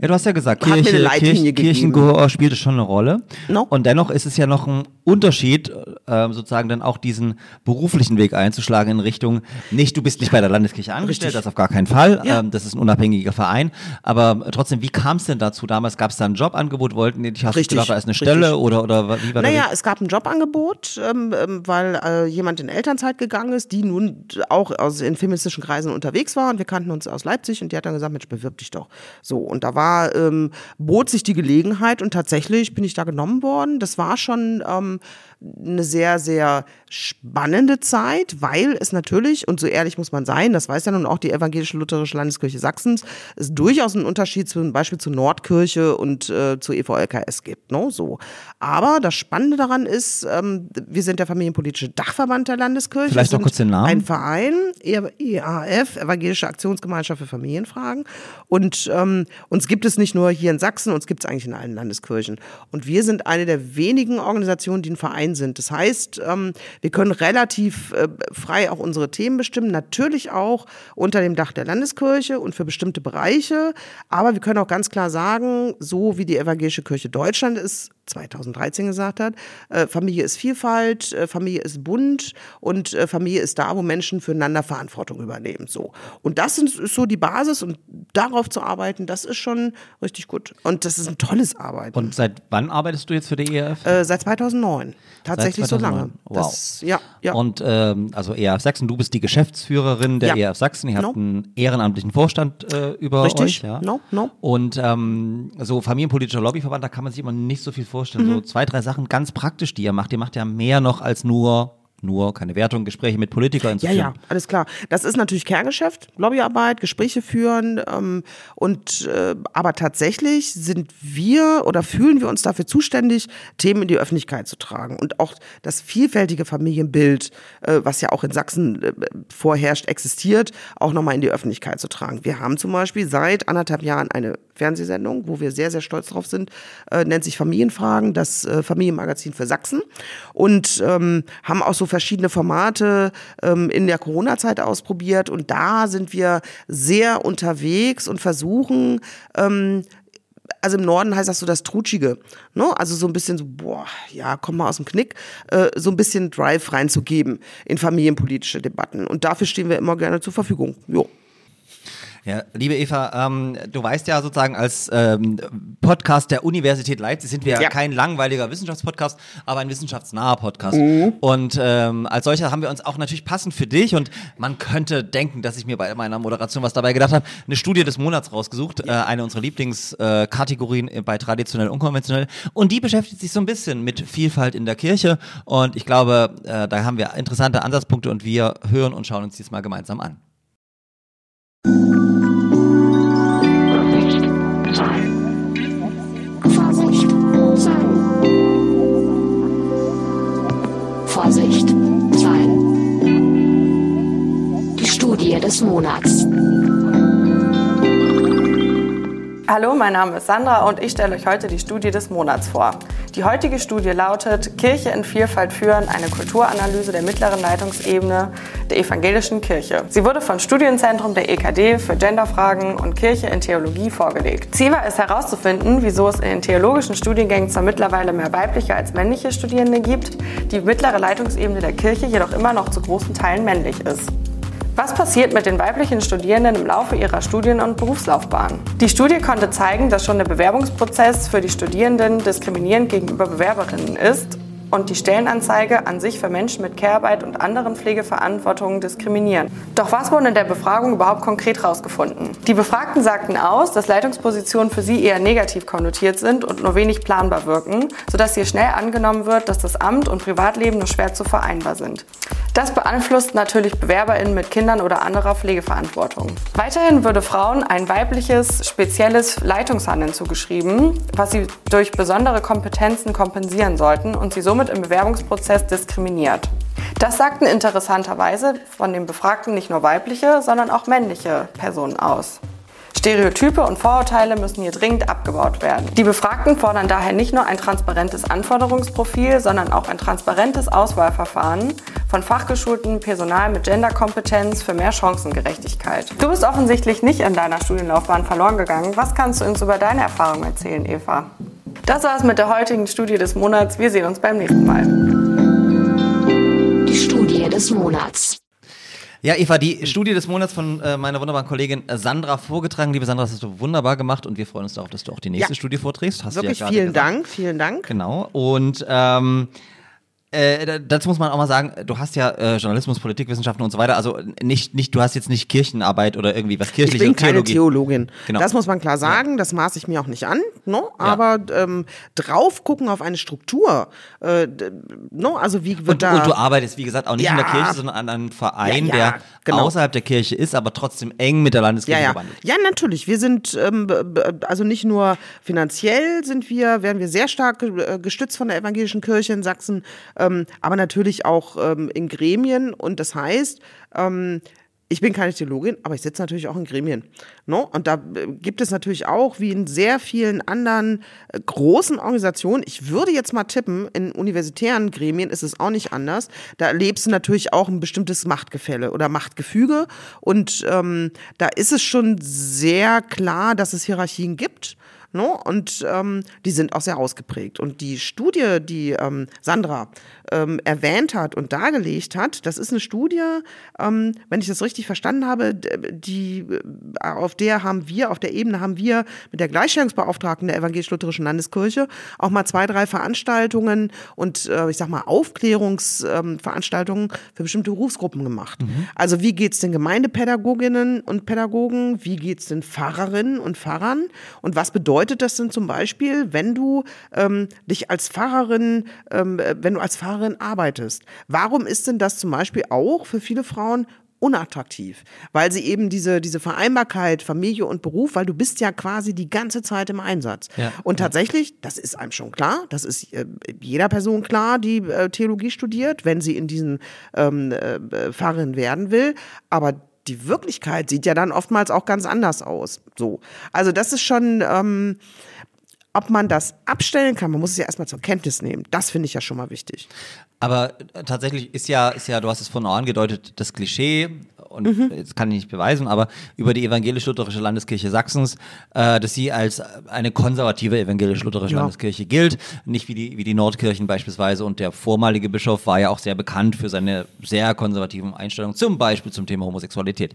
Ja, du hast ja gesagt, Kirche, Leitlinie Kirch, gegeben. Kirchengehör spielte schon eine Rolle. No. Und dennoch ist es ja noch ein Unterschied, ähm, sozusagen dann auch diesen beruflichen Weg einzuschlagen in Richtung, nicht, du bist nicht bei der Landeskirche angestellt, Richtig. das auf gar keinen Fall, Ja. ähm, das ist ein unabhängiger Verein, aber trotzdem, wie kam es denn dazu? Damals gab es da ein Jobangebot, wollten die dich, hast Richtig, gedacht, da ist eine richtig. Stelle oder, oder wie war Naja, das? es gab ein Jobangebot, ähm, ähm, weil äh, jemand in Elternzeit gegangen ist, die nun auch aus, in feministischen Kreisen unterwegs war und wir kannten uns aus Leipzig und die hat dann gesagt, Mensch, bewirb dich doch. So, und da war, ähm, bot sich die Gelegenheit und tatsächlich bin ich da genommen worden. Das war schon ähm, eine sehr, sehr spannende Zeit, weil es natürlich, und so ehrlich muss man sein, das weiß ja nun auch die evangelische lutherische Landeskirche Sachsens, es durchaus einen Unterschied zum Beispiel zur Nordkirche und äh, zur EVLKS gibt. Ne? So. Aber das Spannende daran ist, ähm, wir sind der familienpolitische Dachverband der Landeskirche. Vielleicht noch kurz den Namen. Ein Verein, EAF, Evangelische Aktionsgemeinschaft für Familienfragen. Und ähm, uns gibt es nicht nur hier in Sachsen, uns gibt es eigentlich in allen Landeskirchen. Und wir sind eine der wenigen Organisationen, die ein Verein sind. Das heißt, ähm, wir können relativ äh, frei auch unsere Themen bestimmen, natürlich auch unter dem Dach der Landeskirche und für bestimmte Bereiche. Aber wir können auch ganz klar sagen, so wie die Evangelische Kirche Deutschland es 2013 gesagt hat, äh, Familie ist Vielfalt, äh, Familie ist bunt und äh, Familie ist da, wo Menschen füreinander Verantwortung übernehmen. So. Und das ist, ist so die Basis und darauf zu arbeiten, das ist schon richtig gut. Und das ist ein tolles Arbeiten. Und seit wann arbeitest du jetzt für die ERF? äh, seit 2009. Tatsächlich Seit so lange. 2009. Wow. Das, ja, ja. Und ähm, also ERF Sachsen, du bist die Geschäftsführerin der Ja. ERF Sachsen. Ihr habt No. einen ehrenamtlichen Vorstand äh, über Richtig. euch. Ja? No, no. Und ähm, so familienpolitischer Lobbyverband, da kann man sich immer nicht so viel vorstellen. Mhm. So zwei, drei Sachen ganz praktisch, die ihr macht. Ihr macht ja mehr noch als nur, nur keine Wertung, Gespräche mit Politikern zu Ja, führen. ja, alles klar. Das ist natürlich Kerngeschäft, Lobbyarbeit, Gespräche führen. Ähm, und äh, aber tatsächlich sind wir oder fühlen wir uns dafür zuständig, Themen in die Öffentlichkeit zu tragen und auch das vielfältige Familienbild, äh, was ja auch in Sachsen äh, vorherrscht, existiert, auch nochmal in die Öffentlichkeit zu tragen. Wir haben zum Beispiel seit anderthalb Jahren eine Fernsehsendung, wo wir sehr, sehr stolz drauf sind, äh, nennt sich Familienfragen, das äh, Familienmagazin für Sachsen und ähm, haben auch so verschiedene Formate ähm, in der Corona-Zeit ausprobiert und da sind wir sehr unterwegs und versuchen, ähm, also im Norden heißt das so das Trutschige, ne? Also so ein bisschen so, boah, ja, komm mal aus dem Knick, äh, so ein bisschen Drive reinzugeben in familienpolitische Debatten. Und dafür stehen wir immer gerne zur Verfügung. Jo. Ja, liebe Eva, ähm, du weißt ja sozusagen als ähm, Podcast der Universität Leipzig sind wir ja. Ja. kein langweiliger Wissenschaftspodcast, aber ein wissenschaftsnaher Podcast. Mhm. Und ähm, als solcher haben wir uns auch natürlich passend für dich und man könnte denken, dass ich mir bei meiner Moderation was dabei gedacht habe, eine Studie des Monats rausgesucht, äh, eine unserer Lieblingskategorien äh, bei traditionell und unkonventionell und die beschäftigt sich so ein bisschen mit Vielfalt in der Kirche und ich glaube, äh, da haben wir interessante Ansatzpunkte und wir hören und schauen uns dies mal gemeinsam an. Vorsicht, Zahlen. Die Studie des Monats. Hallo, mein Name ist Sandra und ich stelle euch heute die Studie des Monats vor. Die heutige Studie lautet Kirche in Vielfalt führen, eine Kulturanalyse der mittleren Leitungsebene der evangelischen Kirche. Sie wurde vom Studienzentrum der EKD für Genderfragen und Kirche in Theologie vorgelegt. Ziel war es herauszufinden, wieso es in den theologischen Studiengängen zwar mittlerweile mehr weibliche als männliche Studierende gibt, die mittlere Leitungsebene der Kirche jedoch immer noch zu großen Teilen männlich ist. Was passiert mit den weiblichen Studierenden im Laufe ihrer Studien- und Berufslaufbahn? Die Studie konnte zeigen, dass schon der Bewerbungsprozess für die Studierenden diskriminierend gegenüber Bewerberinnen ist und die Stellenanzeige an sich für Menschen mit Care-Arbeit und anderen Pflegeverantwortungen diskriminieren. Doch was wurde in der Befragung überhaupt konkret herausgefunden? Die Befragten sagten aus, dass Leitungspositionen für sie eher negativ konnotiert sind und nur wenig planbar wirken, sodass hier schnell angenommen wird, dass das Amt und Privatleben nur schwer zu vereinbar sind. Das beeinflusst natürlich BewerberInnen mit Kindern oder anderer Pflegeverantwortung. Weiterhin würde Frauen ein weibliches, spezielles Leitungshandeln zugeschrieben, was sie durch besondere Kompetenzen kompensieren sollten und sie somit im Bewerbungsprozess diskriminiert. Das sagten interessanterweise von den Befragten nicht nur weibliche, sondern auch männliche Personen aus. Stereotype und Vorurteile müssen hier dringend abgebaut werden. Die Befragten fordern daher nicht nur ein transparentes Anforderungsprofil, sondern auch ein transparentes Auswahlverfahren von fachgeschultem Personal mit Genderkompetenz für mehr Chancengerechtigkeit. Du bist offensichtlich nicht in deiner Studienlaufbahn verloren gegangen. Was kannst du uns über deine Erfahrungen erzählen, Eva? Das war's mit der heutigen Studie des Monats. Wir sehen uns beim nächsten Mal. Die Studie des Monats. Ja, Eva, die Studie des Monats von äh, meiner wunderbaren Kollegin äh, Sandra vorgetragen. Liebe Sandra, das hast du wunderbar gemacht und wir freuen uns darauf, dass du auch die nächste Ja. Studie vorträgst. Hast du Wirklich ja gerade vielen gesagt. Dank, vielen Dank. Genau. Und ähm, äh, da- dazu muss man auch mal sagen, du hast ja äh, Journalismus, Politikwissenschaften und so weiter. Also nicht, nicht, du hast jetzt nicht Kirchenarbeit oder irgendwie was Ich kirchliches. bin keine. Theologin. Genau. Das muss man klar sagen. Das maße ich mir auch nicht an. No? Aber ähm, drauf gucken auf eine Struktur. Äh, no? Also wie wird Und, da... und du arbeitest, wie gesagt, auch nicht in der Ja. Kirche, sondern an einem Verein, Ja, ja, der genau. außerhalb der Kirche ist, aber trotzdem eng mit der ja, Landeskirche ja. verbandelt. ja, natürlich. Wir sind, ähm, also nicht nur finanziell sind wir, werden wir sehr stark äh, gestützt von der evangelischen Kirche in Sachsen, ähm, aber natürlich auch ähm, in Gremien. Und das heißt, ähm, ich bin keine Theologin, aber ich sitze natürlich auch in Gremien. No? Und da äh, gibt es natürlich auch, wie in sehr vielen anderen äh, großen Organisationen, ich würde jetzt mal tippen, in universitären Gremien ist es auch nicht anders. Da erlebst du natürlich auch ein bestimmtes Machtgefälle oder Machtgefüge. Und ähm, da ist es schon sehr klar, dass es Hierarchien gibt. No? Und ähm, die sind auch sehr ausgeprägt. Und die Studie, die ähm, Sandra ähm, erwähnt hat und dargelegt hat, das ist eine Studie, ähm, wenn ich das richtig verstanden habe, die, äh, auf der haben wir, auf der Ebene haben wir mit der Gleichstellungsbeauftragten der Evangelisch-Lutherischen Landeskirche auch mal zwei, drei Veranstaltungen und äh, ich sag mal Aufklärungsveranstaltungen ähm, für bestimmte Berufsgruppen gemacht. Also wie geht's den Gemeindepädagoginnen und Pädagogen, wie geht's den Pfarrerinnen und Pfarrern? Und was bedeutet das denn zum Beispiel, wenn du ähm, dich als Pfarrerin, ähm, äh, wenn du als Pfarrerin arbeitest? Warum ist denn das zum Beispiel auch für viele Frauen unattraktiv, weil sie eben diese, diese Vereinbarkeit, Familie und Beruf, weil du bist ja quasi die ganze Zeit im Einsatz. Ja. Und tatsächlich, das ist einem schon klar, das ist äh, jeder Person klar, die äh, Theologie studiert, wenn sie in diesen ähm, äh, Pfarrerin werden will, aber die Wirklichkeit sieht ja dann oftmals auch ganz anders aus. So. Also das ist schon, ähm, ob man das abstellen kann, man muss es ja erstmal zur Kenntnis nehmen. Das finde ich ja schon mal wichtig. Aber äh, tatsächlich ist ja, ist ja, du hast es vorhin auch angedeutet, das Klischee und das kann ich nicht beweisen, aber über die evangelisch-lutherische Landeskirche Sachsens, äh, dass sie als eine konservative evangelisch-lutherische Ja. Landeskirche gilt, nicht wie die, wie die Nordkirchen beispielsweise. Und der vormalige Bischof war ja auch sehr bekannt für seine sehr konservativen Einstellungen, zum Beispiel zum Thema Homosexualität.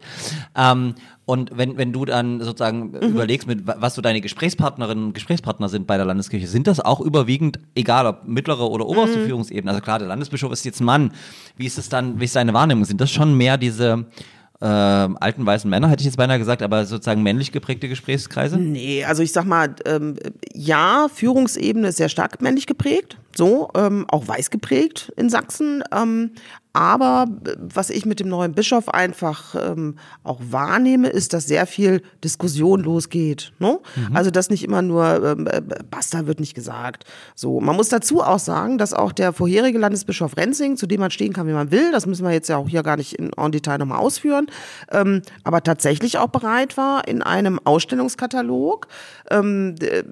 Ähm, und wenn, wenn du dann sozusagen Mhm. überlegst, mit wa- was so deine Gesprächspartnerinnen und Gesprächspartner sind bei der Landeskirche, sind das auch überwiegend, egal ob mittlere oder oberste Mhm. Führungsebene, also klar, der Landesbischof ist jetzt ein Mann, wie ist es dann, wie ist seine Wahrnehmung? Sind das schon mehr diese ähm, alten weißen Männer, hätte ich jetzt beinahe gesagt, aber sozusagen männlich geprägte Gesprächskreise? Nee, also ich sag mal, ähm, ja, Führungsebene ist sehr stark männlich geprägt, so, ähm, auch weiß geprägt in Sachsen. Ähm, aber äh, was ich mit dem neuen Bischof einfach ähm, auch wahrnehme, ist, dass sehr viel Diskussion losgeht. Ne? Also dass nicht immer nur ähm, äh, Basta wird nicht gesagt. So, man muss dazu auch sagen, dass auch der vorherige Landesbischof Renzing, zu dem man stehen kann, wie man will, das müssen wir jetzt ja auch hier gar nicht in, en Detail nochmal ausführen, ähm, aber tatsächlich auch bereit war, in einem Ausstellungskatalog ähm, d-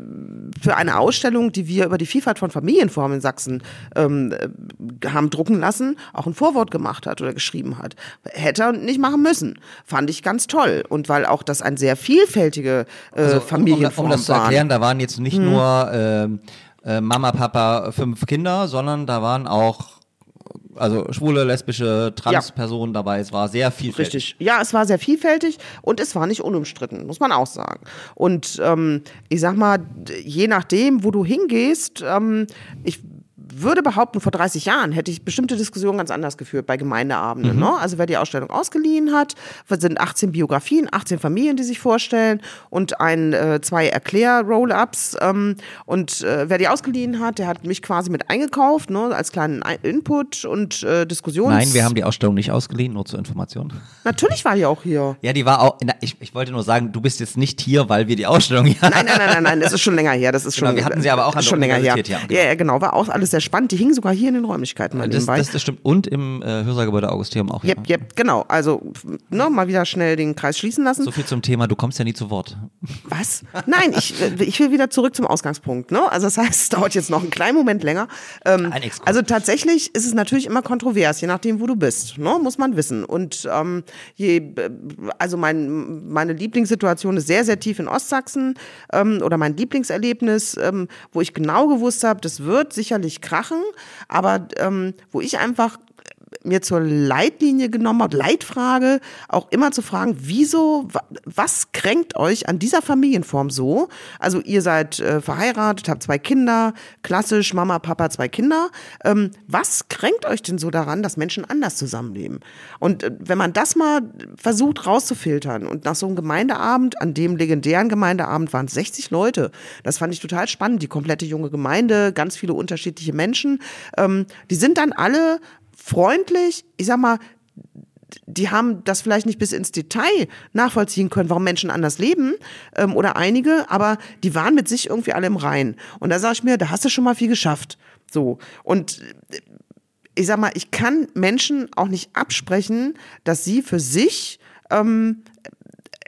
für eine Ausstellung, die wir über die Vielfalt von Familienformen in Sachsen ähm, äh, haben drucken lassen, auch ein Vorwort gemacht hat oder geschrieben hat. Hätte er nicht machen müssen. Fand ich ganz toll. Und weil auch das ein sehr vielfältige äh, Also, um, um, Familienform um das zu waren. erklären, da waren jetzt nicht Mhm. nur ähm, äh, Mama, Papa, fünf Kinder, sondern da waren auch also schwule, lesbische, Transpersonen dabei. Es war sehr vielfältig. Richtig. Ja, es war sehr vielfältig und es war nicht unumstritten, muss man auch sagen. Und ähm, ich sag mal, je nachdem, wo du hingehst, ähm, ich würde behaupten, vor 30 Jahren hätte ich bestimmte Diskussionen ganz anders geführt bei Gemeindeabenden. Ne? Also wer die Ausstellung ausgeliehen hat, sind 18 Biografien, 18 Familien, die sich vorstellen und ein, äh, zwei Erklär-Roll-Ups. Ähm, und äh, wer die ausgeliehen hat, der hat mich quasi mit eingekauft, ne? als kleinen Ein- Input und äh, Diskussions... Nein, wir haben die Ausstellung nicht ausgeliehen, nur zur Information. Natürlich war die auch hier. Ja, die war auch, na, ich, ich wollte nur sagen, du bist jetzt nicht hier, weil wir die Ausstellung hier Nein, nein, nein, nein, nein, das ist schon länger her. Das ist Genau, schon, wir hatten sie aber auch an der schon länger her. Ja, genau. ja, genau. War auch alles sehr spannend. Die hingen sogar hier in den Räumlichkeiten mal Das, nebenbei. das, das stimmt. Und im äh, Hörsagebäude Augusteum auch. Jep, jep, genau. Also, ne, mal wieder schnell den Kreis schließen lassen. So viel zum Thema, du kommst ja nie zu Wort. Was? Nein, ich, äh, ich will wieder zurück zum Ausgangspunkt. Ne? Also das heißt, es dauert jetzt noch einen kleinen Moment länger. Ähm, Ein Exkurs. also tatsächlich ist es natürlich immer kontrovers, je nachdem, wo du bist. Ne? Muss man wissen. Und ähm, je, äh, also mein, meine Lieblingssituation ist sehr, sehr tief in Ostsachsen ähm, oder mein Lieblingserlebnis, ähm, wo ich genau gewusst habe, das wird sicherlich krachen, aber ähm, wo ich einfach mir zur Leitlinie genommen habe, Leitfrage, auch immer zu fragen, wieso, wa- was kränkt euch an dieser Familienform so? Also ihr seid äh, verheiratet, habt zwei Kinder, klassisch Mama, Papa, zwei Kinder. Ähm, was kränkt euch denn so daran, dass Menschen anders zusammenleben? Und äh, wenn man das mal versucht rauszufiltern und nach so einem Gemeindeabend, an dem legendären Gemeindeabend waren es 60 Leute, das fand ich total spannend, die komplette junge Gemeinde, ganz viele unterschiedliche Menschen, ähm, die sind dann alle freundlich, ich sag mal, die haben das vielleicht nicht bis ins Detail nachvollziehen können, warum Menschen anders leben ähm, oder einige, aber die waren mit sich irgendwie alle im Rein. Und da sage ich mir, da hast du schon mal viel geschafft. So und äh, ich sag mal, ich kann Menschen auch nicht absprechen, dass sie für sich ähm,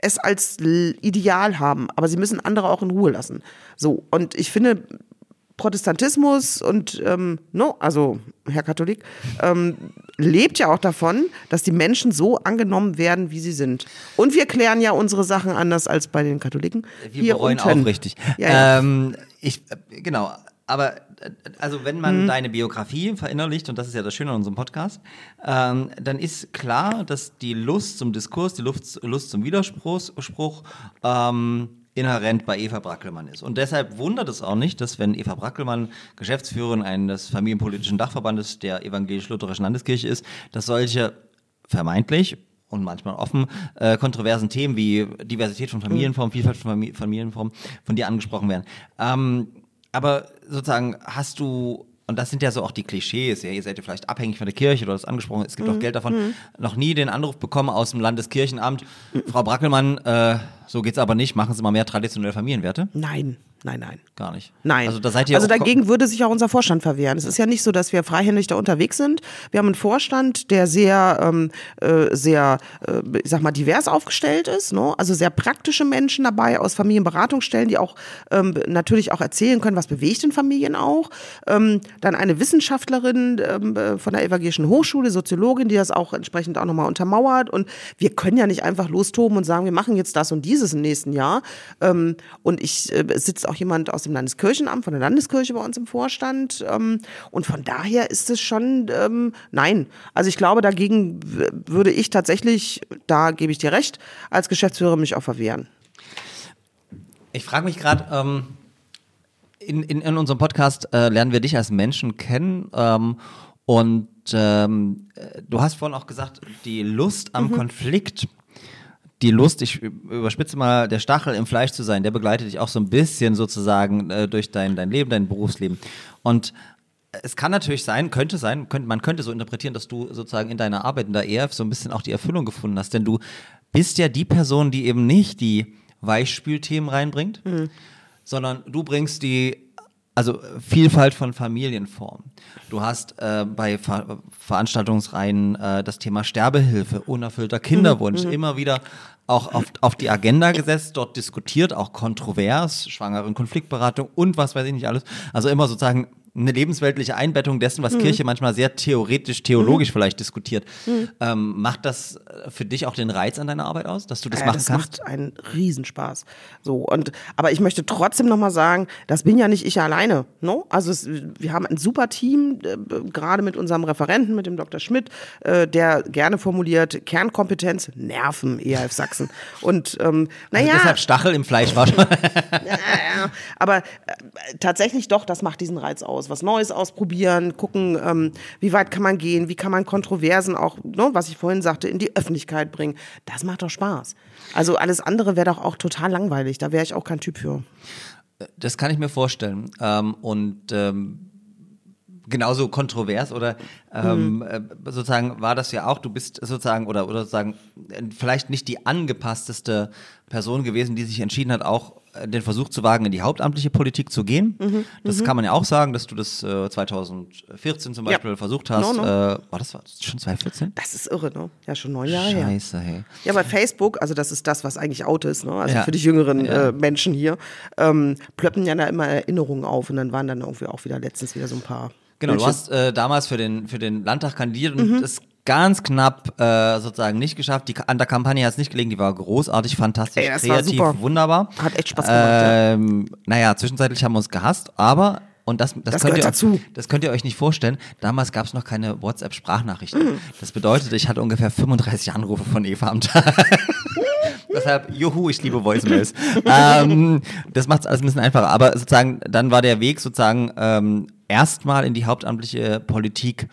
es als Ideal haben, aber sie müssen andere auch in Ruhe lassen. So und ich finde Protestantismus und ähm, no, also Herr Katholik ähm, lebt ja auch davon, dass die Menschen so angenommen werden, wie sie sind. Und wir klären ja unsere Sachen anders als bei den Katholiken. Wir Hier bereuen unten. auch richtig. Ja, ja. Ähm, ich, äh, genau, aber äh, also wenn man deine Biografie verinnerlicht, und das ist ja das Schöne an unserem Podcast, ähm, dann ist klar, dass die Lust zum Diskurs, die Lust, Lust zum Widerspruch Spruch, ähm, inhärent bei Eva Brackelmann ist. Und deshalb wundert es auch nicht, dass wenn Eva Brackelmann Geschäftsführerin eines familienpolitischen Dachverbandes der evangelisch-lutherischen Landeskirche ist, dass solche vermeintlich und manchmal offen äh, kontroversen Themen wie Diversität von Familienformen, Vielfalt von Famili- Familienformen von dir angesprochen werden. Ähm, aber sozusagen hast du und das sind ja so auch die Klischees, ja, ihr seid ja vielleicht abhängig von der Kirche oder das angesprochen, es gibt auch Geld davon, noch nie den Anruf bekommen aus dem Landeskirchenamt, Frau Brackelmann, äh, so geht's aber nicht, machen Sie mal mehr traditionelle Familienwerte. Nein, nein, nein. Gar nicht. Nein. Also da seid ihr also auch dagegen würde sich auch unser Vorstand verwehren. Es ist ja nicht so, dass wir freihändig da unterwegs sind. Wir haben einen Vorstand, der sehr, ähm, äh, sehr, äh, ich sag mal, divers aufgestellt ist. Ne? Also sehr praktische Menschen dabei aus Familienberatungsstellen, die auch ähm, natürlich auch erzählen können, was bewegt in Familien auch. Ähm, dann eine Wissenschaftlerin ähm, äh, von der Evangelischen Hochschule, Soziologin, die das auch entsprechend auch nochmal untermauert. Und wir können ja nicht einfach lostoben und sagen, wir machen jetzt das und dieses im nächsten Jahr. Ähm, und ich äh, es sitzt auch jemand aus dem Landeskirchenamt, von der Landeskirche bei uns im Vorstand. Ähm, und von daher ist es schon, ähm, nein. Also ich glaube, dagegen würde ich tatsächlich, da gebe ich dir recht, als Geschäftsführer mich auch verwehren. Ich frage mich gerade, ähm, in, in, in unserem Podcast äh, lernen wir dich als Menschen kennen ähm, und ähm, äh, du hast vorhin auch gesagt, die Lust am Konflikt, die Lust, ich überspitze mal, der Stachel im Fleisch zu sein, der begleitet dich auch so ein bisschen sozusagen äh, durch dein, dein Leben, dein Berufsleben. Und es kann natürlich sein, könnte sein, könnte, man könnte so interpretieren, dass du sozusagen in deiner Arbeit in der EF so ein bisschen auch die Erfüllung gefunden hast. Denn du bist ja die Person, die eben nicht die Weichspülthemen reinbringt, sondern du bringst die also Vielfalt von Familienformen. Du hast äh, bei Ver Veranstaltungsreihen äh, das Thema Sterbehilfe, unerfüllter Kinderwunsch immer wieder auch auf, auf die Agenda gesetzt, dort diskutiert, auch kontrovers, Schwangeren Konfliktberatung und was weiß ich nicht alles. Also immer sozusagen eine lebensweltliche Einbettung dessen, was Kirche manchmal sehr theoretisch, theologisch vielleicht diskutiert. Ähm, macht das äh, für dich auch den Reiz an deiner Arbeit aus, dass du das Ja, machen das kannst? macht einen Riesenspaß. So und aber ich möchte trotzdem noch mal sagen, das bin ja nicht ich alleine. No? Also es, wir haben ein super Team, äh, gerade mit unserem Referenten, mit dem Dr. Schmidt, äh, der gerne formuliert Kernkompetenz Nerven ERF Sachsen. (laughs) Und ähm, Also naja, deshalb Stachel im Fleisch war schon. (laughs) ja, ja. aber äh, tatsächlich doch, das macht diesen Reiz aus. Was Neues ausprobieren, gucken, ähm, wie weit kann man gehen, wie kann man Kontroversen auch, ne, was ich vorhin sagte, in die Öffentlichkeit bringen. Das macht doch Spaß. Also alles andere wäre doch auch total langweilig. Da wäre ich auch kein Typ für. Das kann ich mir vorstellen. Ähm, und ähm, genauso kontrovers oder ähm, äh, sozusagen war das ja auch, du bist sozusagen oder, oder sozusagen äh, vielleicht nicht die angepassteste Person gewesen, die sich entschieden hat, auch den Versuch zu wagen, in die hauptamtliche Politik zu gehen. das kann man ja auch sagen, dass du das äh, 2014 zum Ja. Beispiel versucht hast. No, no. Äh, war das schon 2014? Das ist irre, ne? Ja, schon neun Jahre her. Scheiße, hey. Ja, bei Facebook, also das ist das, was eigentlich out ist, ne? also Ja. für die jüngeren Ja. äh, Menschen hier, ähm, plöppen ja da immer Erinnerungen auf und dann waren dann irgendwie auch wieder letztens wieder so ein paar. Genau, du Bildchen. hast äh, damals für den, für den Landtag kandidiert und es ganz knapp äh, sozusagen nicht geschafft. Die, an der Kampagne hat es nicht gelegen, die war großartig, fantastisch, Ey, kreativ, super. wunderbar. Hat echt Spaß gemacht, ja. Ähm, Naja, zwischenzeitlich haben wir uns gehasst, aber und das, das, Das könnt ihr, dazu. das könnt ihr euch nicht vorstellen. Damals gab es noch keine WhatsApp-Sprachnachrichten. Mhm. Das bedeutet, ich hatte ungefähr 35 Anrufe von Eva am Tag. (laughs) Deshalb, juhu, ich liebe Voicemails. (laughs) ähm, das macht es alles ein bisschen einfacher. Aber sozusagen, dann war der Weg sozusagen ähm, erstmal in die hauptamtliche Politik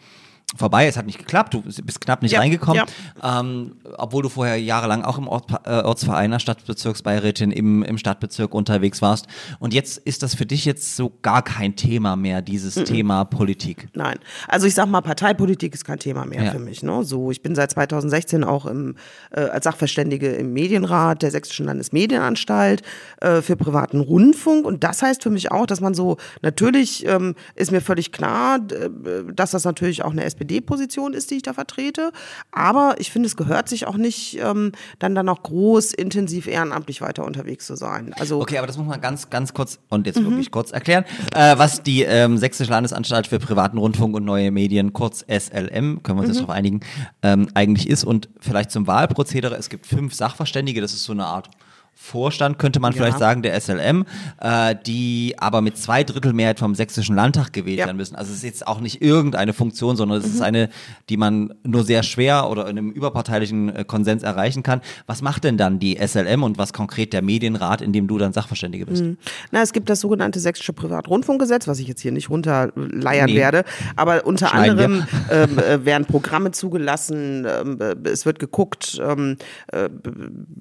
vorbei. Es hat nicht geklappt, du bist knapp nicht Ja, reingekommen. Ähm, obwohl du vorher jahrelang auch im Ort, äh, Ortsverein, der Stadtbezirksbeirätin im, im Stadtbezirk unterwegs warst. Und jetzt ist das für dich jetzt so gar kein Thema mehr, dieses Thema Politik. Nein. Also ich sag mal, Parteipolitik ist kein Thema mehr Ja. für mich. Ne? So, ich bin seit 2016 auch im, äh, als Sachverständige im Medienrat der Sächsischen Landesmedienanstalt äh, für privaten Rundfunk. Und das heißt für mich auch, dass man so, natürlich ähm, ist mir völlig klar, äh, dass das natürlich auch eine SPD-Position ist, die ich da vertrete. Aber ich finde, es gehört sich auch nicht, ähm, dann dann noch groß, intensiv ehrenamtlich weiter unterwegs zu sein. Also Okay, aber das muss man ganz, ganz kurz und jetzt wirklich kurz erklären, äh, was die ähm, Sächsische Landesanstalt für privaten Rundfunk und neue Medien, kurz SLM, können wir uns jetzt darauf einigen, ähm, eigentlich ist. Und vielleicht zum Wahlprozedere, es gibt fünf Sachverständige, das ist so eine Art Vorstand, könnte man Ja. vielleicht sagen, der SLM, äh, die aber mit zwei Drittel Mehrheit vom Sächsischen Landtag gewählt Ja. werden müssen. Also es ist jetzt auch nicht irgendeine Funktion, sondern es ist eine, die man nur sehr schwer oder in einem überparteilichen äh, Konsens erreichen kann. Was macht denn dann die SLM und was konkret der Medienrat, in dem du dann Sachverständige bist? Na, es gibt das sogenannte Sächsische Privatrundfunkgesetz, was ich jetzt hier nicht runterleiern Nee. werde. Aber unter Schneiden anderem (laughs) ähm, äh, werden Programme zugelassen, ähm, äh, es wird geguckt, ähm, äh,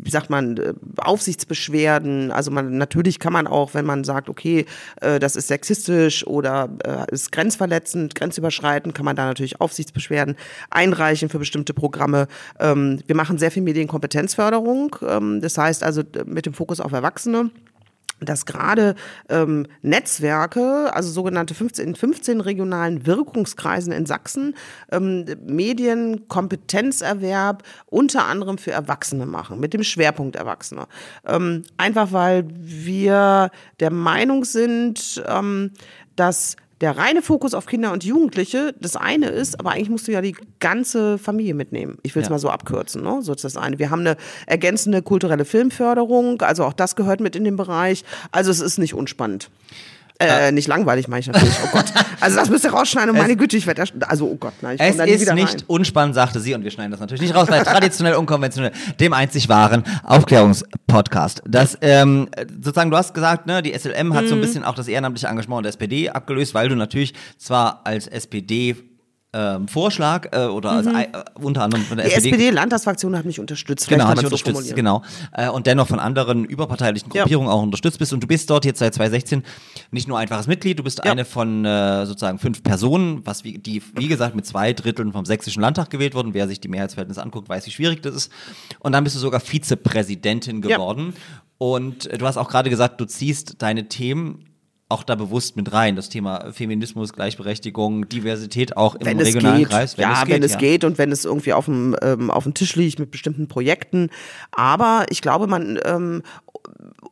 wie sagt man, äh, Aufsichtsbeschwerden. Also man natürlich kann man auch, wenn man sagt, okay, äh, das ist sexistisch oder äh, ist grenzverletzend, grenzüberschreitend, kann man da natürlich Aufsichtsbeschwerden einreichen für bestimmte Programme. Ähm, wir machen sehr viel Medienkompetenzförderung. Ähm, das heißt also äh, mit dem Fokus auf Erwachsene. Dass gerade ähm, Netzwerke, also sogenannte 15, in 15 regionalen Wirkungskreisen in Sachsen, ähm, Medienkompetenzerwerb unter anderem für Erwachsene machen, mit dem Schwerpunkt Erwachsene. Ähm, einfach weil wir der Meinung sind, ähm, dass der reine Fokus auf Kinder und Jugendliche das eine ist, aber eigentlich musst du ja die ganze Familie mitnehmen. Ich will es Ja. mal so abkürzen. Ne? So ist das eine. Wir haben eine ergänzende kulturelle Filmförderung, also auch das gehört mit in den Bereich. Also es ist nicht unspannend. Äh, nicht langweilig, meine ich natürlich. Oh Gott. Also das müsst ihr rausschneiden und meine Güte, ich werde also oh Gott, nein, ich Es ist nicht rein. unspannend, sagte sie, und wir schneiden das natürlich nicht raus, weil traditionell unkonventionell, dem einzig wahren Aufklärungspodcast. Das, ähm, sozusagen, du hast gesagt, ne, die SLM hat so Mhm. ein bisschen auch das ehrenamtliche Engagement der SPD abgelöst, weil du natürlich zwar als SPD ähm, Vorschlag äh, oder als, äh, unter anderem von der Mhm. Die SPD SPD-Landtagsfraktion hat mich unterstützt. Genau, hat es so unterstützt, genau. Äh, und dennoch von anderen überparteilichen Ja. Gruppierungen auch unterstützt bist. Und du bist dort jetzt seit 2016 nicht nur einfaches Mitglied, du bist Ja. eine von äh, sozusagen fünf Personen, was wie, die, wie gesagt, mit zwei Dritteln vom Sächsischen Landtag gewählt wurden. Wer sich die Mehrheitsverhältnisse anguckt, weiß, wie schwierig das ist. Und dann bist du sogar Vizepräsidentin Ja. geworden. Und äh, du hast auch gerade gesagt, du ziehst deine Themen auch da bewusst mit rein. Das Thema Feminismus, Gleichberechtigung, Diversität auch im wenn es regionalen geht. Kreis. ja, wenn es ja. geht und wenn es irgendwie auf dem, ähm, auf dem Tisch liegt mit bestimmten Projekten. Aber ich glaube, man ähm,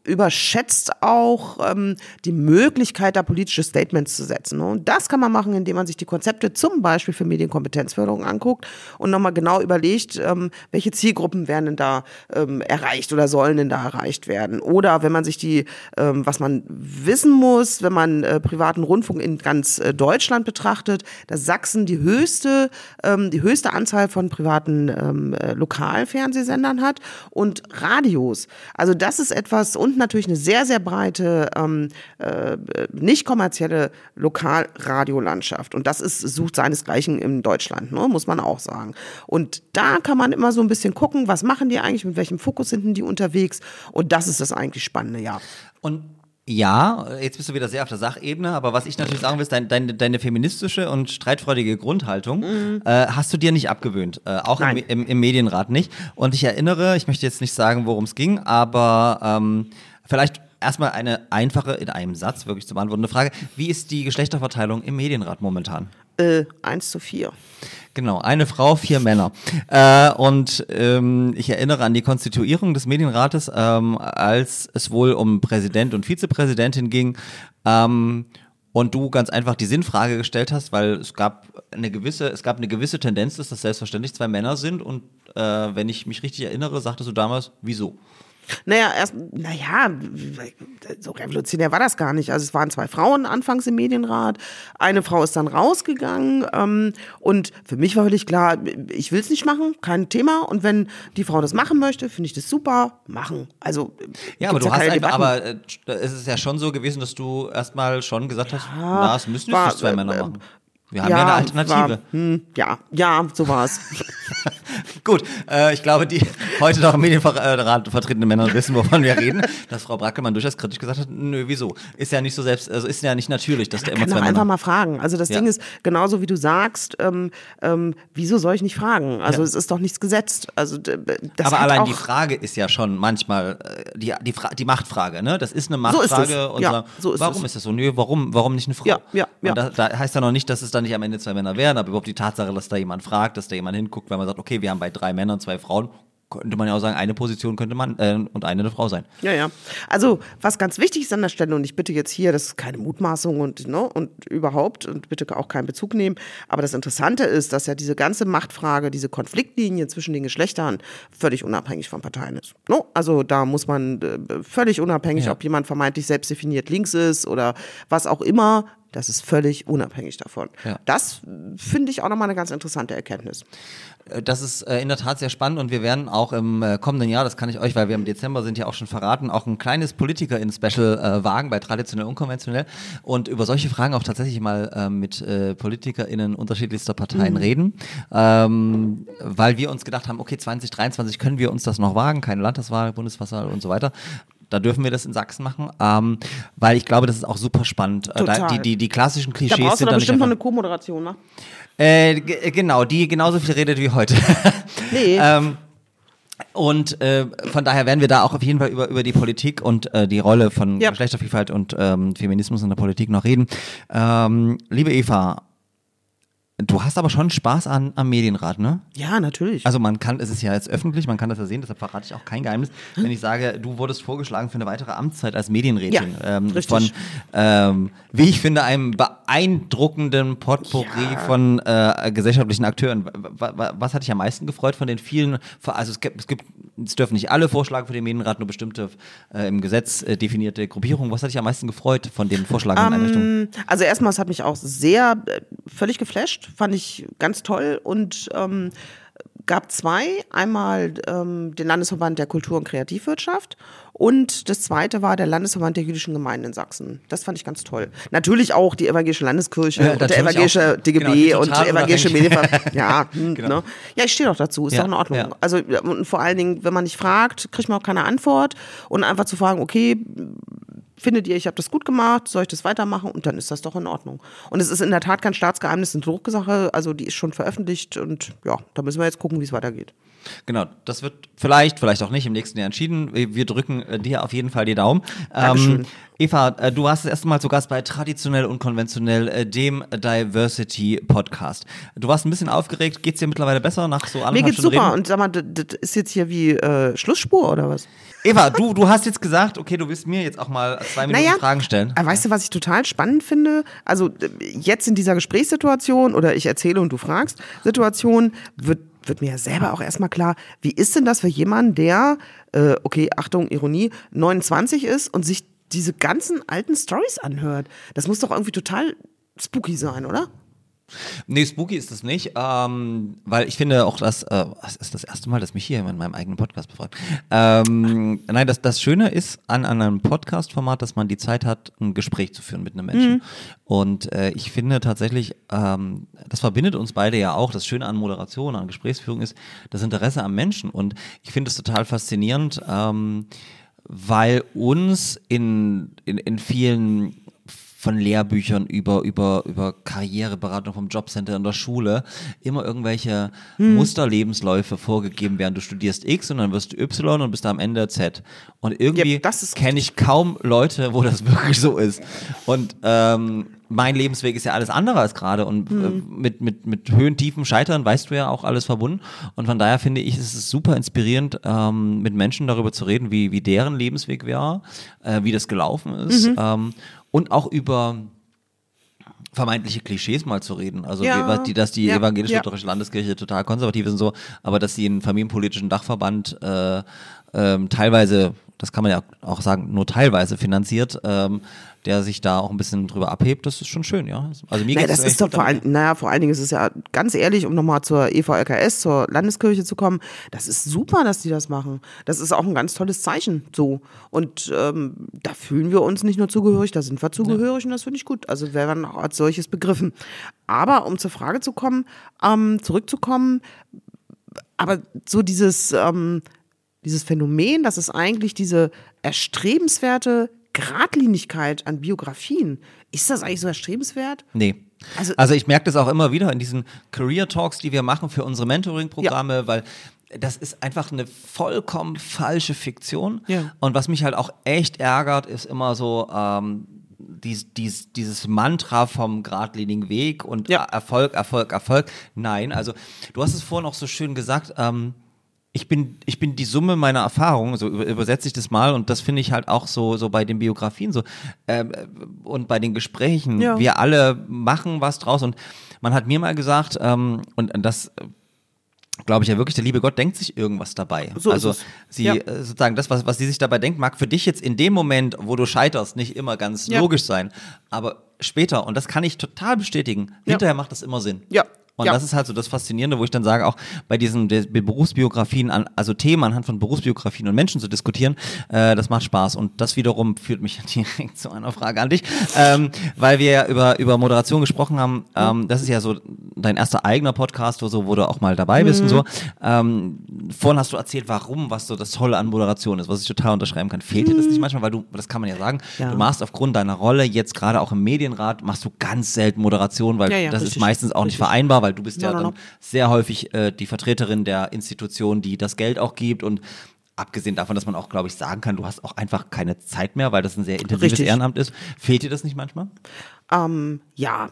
überschätzt auch ähm, die Möglichkeit, da politische Statements zu setzen. Und das kann man machen, indem man sich die Konzepte zum Beispiel für Medienkompetenzförderung anguckt und nochmal genau überlegt, ähm, welche Zielgruppen werden denn da ähm, erreicht oder sollen denn da erreicht werden. Oder wenn man sich die, ähm, was man wissen muss, wenn man äh, privaten Rundfunk in ganz äh, Deutschland betrachtet, dass Sachsen die höchste, ähm, die höchste Anzahl von privaten ähm, äh, Lokalfernsehsendern hat und Radios. Also das ist etwas und natürlich eine sehr, sehr breite, ähm, äh, nicht kommerzielle Lokalradiolandschaft. Und das ist, sucht seinesgleichen in Deutschland, ne, muss man auch sagen. Und da kann man immer so ein bisschen gucken, was machen die eigentlich, mit welchem Fokus sind die unterwegs. Und das ist das eigentlich Spannende, ja. Und ja, jetzt bist du wieder sehr auf der Sachebene, aber was ich natürlich sagen will, ist, dein, deine, deine feministische und streitfreudige Grundhaltung äh, hast du dir nicht abgewöhnt, äh, auch im, Mhm. Im, im Medienrat nicht. Und ich erinnere, ich möchte jetzt nicht sagen, worum es ging, aber ähm, vielleicht erstmal eine einfache, in einem Satz wirklich zu beantwortende Frage. Wie ist die Geschlechterverteilung im Medienrat momentan? Äh, 1 zu 4. Genau, eine Frau, vier Männer. Äh, und ähm, ich erinnere an die Konstituierung des Medienrates, ähm, als es wohl um Präsident und Vizepräsidentin ging. Ähm, und du ganz einfach die Sinnfrage gestellt hast, weil es gab eine gewisse, es gab eine gewisse Tendenz, dass das selbstverständlich zwei Männer sind. Und äh, wenn ich mich richtig erinnere, sagtest du damals, wieso? Naja, erst, naja, so revolutionär war das gar nicht. Also es waren zwei Frauen anfangs im Medienrat. Eine Frau ist dann rausgegangen. Ähm, und für mich war völlig klar, ich will es nicht machen, kein Thema. Und wenn die Frau das machen möchte, finde ich das super, machen. Also Ja, aber du hast keine einfach, aber äh, es ist ja schon so gewesen, dass du erstmal schon gesagt hast, na, es müssen nicht zwei äh, Männer äh, machen. Wir haben ja, eine Alternative. War, hm, ja, ja, so war's. (laughs) Gut, äh, ich glaube, die heute noch im Medienrat vertretene Männer wissen, wovon wir reden. Dass Frau Brackelmann durchaus kritisch gesagt hat, nö, wieso? Ist ja nicht so selbst, also ist ja nicht natürlich, dass da immer zwei Männer. einfach mal fragen. Also das Ja. Ding ist, genauso wie du sagst, ähm, ähm, wieso soll ich nicht fragen? Also Ja. es ist doch nichts gesetzt. Also das aber allein die Frage ist ja schon manchmal äh, die, die, Fra die Machtfrage, ne? Das ist eine So ist Machtfrage es. Ja, so ist warum es. ist das so? Nö, warum, warum nicht eine Frau? Ja, ja, ja. Und da, da heißt ja noch nicht, dass es dann nicht am Ende zwei Männer wären, aber überhaupt die Tatsache, dass da jemand fragt, dass da jemand hinguckt, weil man sagt, okay, wir haben bei drei Männern zwei Frauen, könnte man ja auch sagen, eine Position könnte man äh, und eine eine Frau sein. Ja, ja. Also, was ganz wichtig ist an der Stelle, und ich bitte jetzt hier, das ist keine Mutmaßung und, ne, und überhaupt, und bitte auch keinen Bezug nehmen, aber das Interessante ist, dass ja diese ganze Machtfrage, diese Konfliktlinie zwischen den Geschlechtern völlig unabhängig von Parteien ist. No? Also, da muss man äh, völlig unabhängig, Ja. ob jemand vermeintlich selbstdefiniert links ist oder was auch immer, das ist völlig unabhängig davon. Ja. Das finde ich auch nochmal eine ganz interessante Erkenntnis. Äh, Das ist äh, in der Tat sehr spannend und wir werden auch im äh, kommenden Jahr, das kann ich euch, weil wir im Dezember sind ja auch schon verraten, auch ein kleines Politiker-in-Special wagen bei traditionell unkonventionell und über solche Fragen auch tatsächlich mal mit PolitikerInnen unterschiedlichster Parteien reden, ähm, weil wir uns gedacht haben, okay, 2023 können wir uns das noch wagen, keine Landtagswahl, Bundeswahl und so weiter. Da dürfen wir das in Sachsen machen, ähm, weil ich glaube, das ist auch super spannend. Äh, da, die, die, die klassischen Da Klischees brauchst du sind doch da bestimmt noch eine Co-Moderation, ne? äh, g- genau, die genauso viel redet wie heute. (laughs) Nee. ähm, Und äh, von daher werden wir da auch auf jeden Fall über, über die Politik und äh, die Rolle von Ja. Geschlechtervielfalt und ähm, Feminismus in der Politik noch reden. Ähm, liebe Eva, du hast aber schon Spaß an, am Medienrat, ne? Ja, natürlich. Also man kann, es ist ja jetzt öffentlich, man kann das ja sehen, deshalb verrate ich auch kein Geheimnis, wenn ich sage, du wurdest vorgeschlagen für eine weitere Amtszeit als Medienrätin. Ja, ähm, richtig. Von, ähm, wie ich finde, einem beeindruckenden Potpourri Ja. von äh, gesellschaftlichen Akteuren. Wa- wa- Was hat dich am meisten gefreut von den vielen, also es gibt, es gibt, es dürfen nicht alle vorschlagen für den Medienrat, nur bestimmte äh, im Gesetz äh, definierte Gruppierungen. Was hat dich am meisten gefreut von den vorschlagenden Einrichtungen? Also erstmal, es hat mich auch sehr äh, völlig geflasht, fand ich ganz toll und ähm, gab zwei. Einmal ähm, den Landesverband der Kultur- und Kreativwirtschaft und das zweite war der Landesverband der jüdischen Gemeinden in Sachsen. Das fand ich ganz toll. Natürlich auch die evangelische Landeskirche Ja, und der evangelische auch. DGB Genau, und der evangelische. Medienverband. (laughs) Ja, hm, Genau. ne? ja, ich stehe doch dazu, ist Ja, doch in Ordnung. ja. Also und vor allen Dingen, wenn man nicht fragt, kriegt man auch keine Antwort und einfach zu fragen, okay, findet ihr, ich habe das gut gemacht, soll ich das weitermachen? Und dann ist das doch in Ordnung. Und es ist in der Tat kein Staatsgeheimnis, eine Drucksache, also die ist schon veröffentlicht und ja, da müssen wir jetzt gucken, wie es weitergeht. Genau, das wird vielleicht, vielleicht auch nicht im nächsten Jahr entschieden. Wir drücken äh, dir auf jeden Fall die Daumen. Dankeschön. Eva, äh, du warst das erste Mal zu Gast bei Traditionell und Konventionell, äh, dem Diversity Podcast. Du warst ein bisschen aufgeregt. Geht's dir mittlerweile besser nach so Mir anderthalb geht's Stunden super Reden? und sag mal, das, ist jetzt hier wie äh, Schlussspur oder was? Eva, du, du hast jetzt gesagt, okay, du willst mir jetzt auch mal zwei Minuten Fragen stellen. äh, Weißt du, was ich total spannend finde? Also jetzt in dieser Gesprächssituation oder ich erzähle und du fragst Situation wird wird mir ja selber auch erstmal klar, wie ist denn das für jemanden, der, äh, okay, Achtung, Ironie, 29 ist und sich diese ganzen alten Stories anhört? Das muss doch irgendwie total spooky sein, oder? Nee, spooky ist das nicht, ähm, weil ich finde auch, dass äh, es ist das erste Mal, dass mich hier in meinem eigenen Podcast befragt. Ähm, nein, das, das Schöne ist an, an einem Podcast-Format, dass man die Zeit hat, ein Gespräch zu führen mit einem Menschen. Und äh, ich finde tatsächlich, ähm, das verbindet uns beide ja auch. Das Schöne an Moderation, an Gesprächsführung ist das Interesse am Menschen. Und ich finde es total faszinierend, ähm, weil uns in, in, in vielen von Lehrbüchern über, über, über Karriereberatung vom Jobcenter in der Schule immer irgendwelche Musterlebensläufe vorgegeben werden. Du studierst X und dann wirst du Y und bist am Ende Z. Und irgendwie Ja, kenne ich kaum Leute, wo das (laughs) wirklich so ist. Und ähm, mein Lebensweg ist ja alles andere als gerade und äh, mit, mit, mit Höhen, Tiefen, Scheitern weißt du ja auch alles verbunden. Und von daher finde ich, es ist super inspirierend, ähm, mit Menschen darüber zu reden, wie, wie deren Lebensweg war, äh, wie das gelaufen ist ähm, und auch über vermeintliche Klischees mal zu reden. Also Ja, die, dass die ja, evangelisch-lutherische Landeskirche total konservativ ist und so, aber dass sie einen familienpolitischen Dachverband äh, ähm, teilweise, das kann man ja auch sagen, nur teilweise finanziert, ähm, der sich da auch ein bisschen drüber abhebt, das ist schon schön, ja. Also mir Naja, das ist doch vor allem, naja, vor allen Dingen ist es ja ganz ehrlich, um nochmal zur EVLKS, zur Landeskirche zu kommen, das ist super, dass die das machen. Das ist auch ein ganz tolles Zeichen, so. Und ähm, da fühlen wir uns nicht nur zugehörig, da sind wir zugehörig und das finde ich gut. Also werden auch als solches begriffen. Aber um zur Frage zu kommen, ähm, zurückzukommen, aber so dieses, ähm, dieses Phänomen, dass es eigentlich diese erstrebenswerte Gradlinigkeit an Biografien, ist das eigentlich so erstrebenswert? Nee. Also- Also, ich merke das auch immer wieder in diesen Career Talks, die wir machen für unsere Mentoring-Programme, weil das ist einfach eine vollkommen falsche Fiktion. Ja. Und was mich halt auch echt ärgert, ist immer so ähm, dies, dies, dieses Mantra vom geradlinigen Weg und Ja. Erfolg, Erfolg, Erfolg. Nein, also du hast es vorhin auch so schön gesagt, ähm, ich bin, ich bin die Summe meiner Erfahrungen, so über, übersetze ich das mal und das finde ich halt auch so, so bei den Biografien so ähm, äh, und bei den Gesprächen. Ja. Wir alle machen was draus und man hat mir mal gesagt, ähm, und das äh, glaube ich ja wirklich, der liebe Gott denkt sich irgendwas dabei. So also sie Ja. äh, sozusagen das, was, was sie sich dabei denkt, mag für dich jetzt in dem Moment, wo du scheiterst, nicht immer ganz Ja. logisch sein. Aber später, und das kann ich total bestätigen, hinterher macht das immer Sinn. Ja. Und Ja. das ist halt so das Faszinierende, wo ich dann sage, auch bei diesen Berufsbiografien, an, also Themen anhand von Berufsbiografien und Menschen zu diskutieren, äh, das macht Spaß. Und das wiederum führt mich (laughs) direkt zu einer Frage an dich, ähm, weil wir ja über, über Moderation gesprochen haben. Ähm, das ist ja so dein erster eigener Podcast, wo, so, wo du auch mal dabei bist und so. Ähm, vorhin hast du erzählt, warum, was so das Tolle an Moderation ist, was ich total unterschreiben kann. Fehlt dir das nicht manchmal, weil du, das kann man ja sagen, Ja. du machst aufgrund deiner Rolle jetzt gerade auch im Medienrat, machst du ganz selten Moderation, weil Ja, das ist richtig. meistens auch nicht Richtig. vereinbar, weil weil du bist ja No, no, dann no. sehr häufig äh, die Vertreterin der Institution, die das Geld auch gibt und abgesehen davon, dass man auch, glaube ich, sagen kann, du hast auch einfach keine Zeit mehr, weil das ein sehr intensives Richtig. Ehrenamt ist. Fehlt dir das nicht manchmal? Ähm, ja.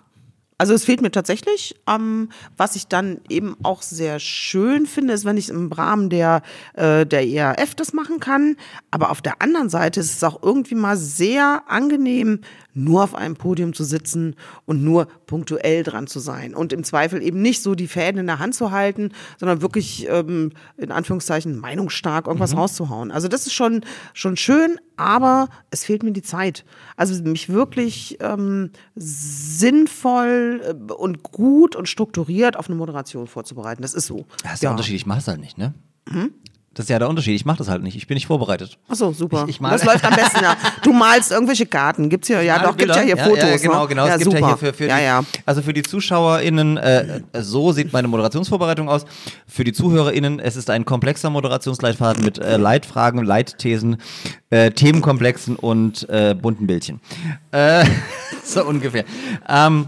Also es fehlt mir tatsächlich. Ähm, was ich dann eben auch sehr schön finde, ist, wenn ich im Rahmen der, äh, der ERF das machen kann. Aber auf der anderen Seite ist es auch irgendwie mal sehr angenehm, nur auf einem Podium zu sitzen und nur punktuell dran zu sein. Und im Zweifel eben nicht so die Fäden in der Hand zu halten, sondern wirklich ähm, in Anführungszeichen meinungsstark irgendwas rauszuhauen. Also das ist schon, schon schön, aber es fehlt mir die Zeit. Also mich wirklich ähm, sinnvoll äh, und gut und strukturiert auf eine Moderation vorzubereiten. Das ist so. Das ist der Unterschied, ich mache es halt nicht, ne? Das ist ja der Unterschied, ich mache das halt nicht. Ich bin nicht vorbereitet. Ach so, super. Ich- ich mal- das läuft am besten, ja. Du malst irgendwelche Karten. Gibt's hier, ja, doch, gibt's ja hier Fotos. Ja, genau, ne? genau. Ja, es gibt super. ja hier für, für ja, die, ja. Also für die ZuschauerInnen, äh, so sieht meine Moderationsvorbereitung aus. Für die ZuhörerInnen, es ist ein komplexer Moderationsleitfaden mit äh, Leitfragen, Leitthesen, äh, Themenkomplexen und äh, bunten Bildchen. Äh, (laughs) so ungefähr. Ähm,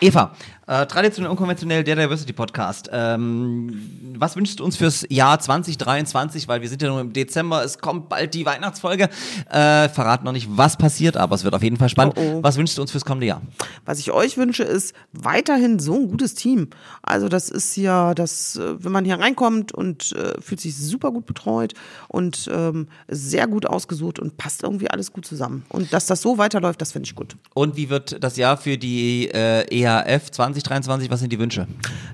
Eva, äh, traditionell unkonventionell der Diversity Podcast. Ähm, was wünschst du uns fürs Jahr 2023? Weil wir sind ja nur im Dezember, es kommt bald die Weihnachtsfolge. Äh, verrat noch nicht, was passiert, aber es wird auf jeden Fall spannend. Oh, oh. Was wünschst du uns fürs kommende Jahr? Was ich euch wünsche, ist weiterhin so ein gutes Team. Also das ist ja, das, äh, wenn man hier reinkommt und äh, fühlt sich super gut betreut und ähm, sehr gut ausgesucht und passt irgendwie alles gut zusammen. Und dass das so weiterläuft, das finde ich gut. Und wie wird das Jahr für die äh, EHF 2023? Was sind die Wünsche?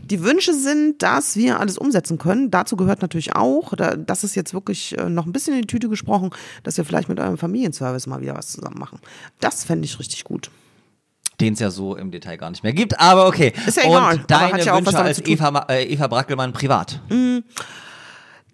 Die Wünsche sind, dass wir alles umsetzen können. Dazu gehört natürlich auch, da, das ist jetzt wirklich äh, noch ein bisschen in die Tüte gesprochen, dass wir vielleicht mit eurem Familienservice mal wieder was zusammen machen. Das fände ich richtig gut. Den es ja so im Detail gar nicht mehr gibt, aber okay. Ist ja egal, Und deine hat ja Wünsche als. Eva, äh, Eva Brackelmann privat.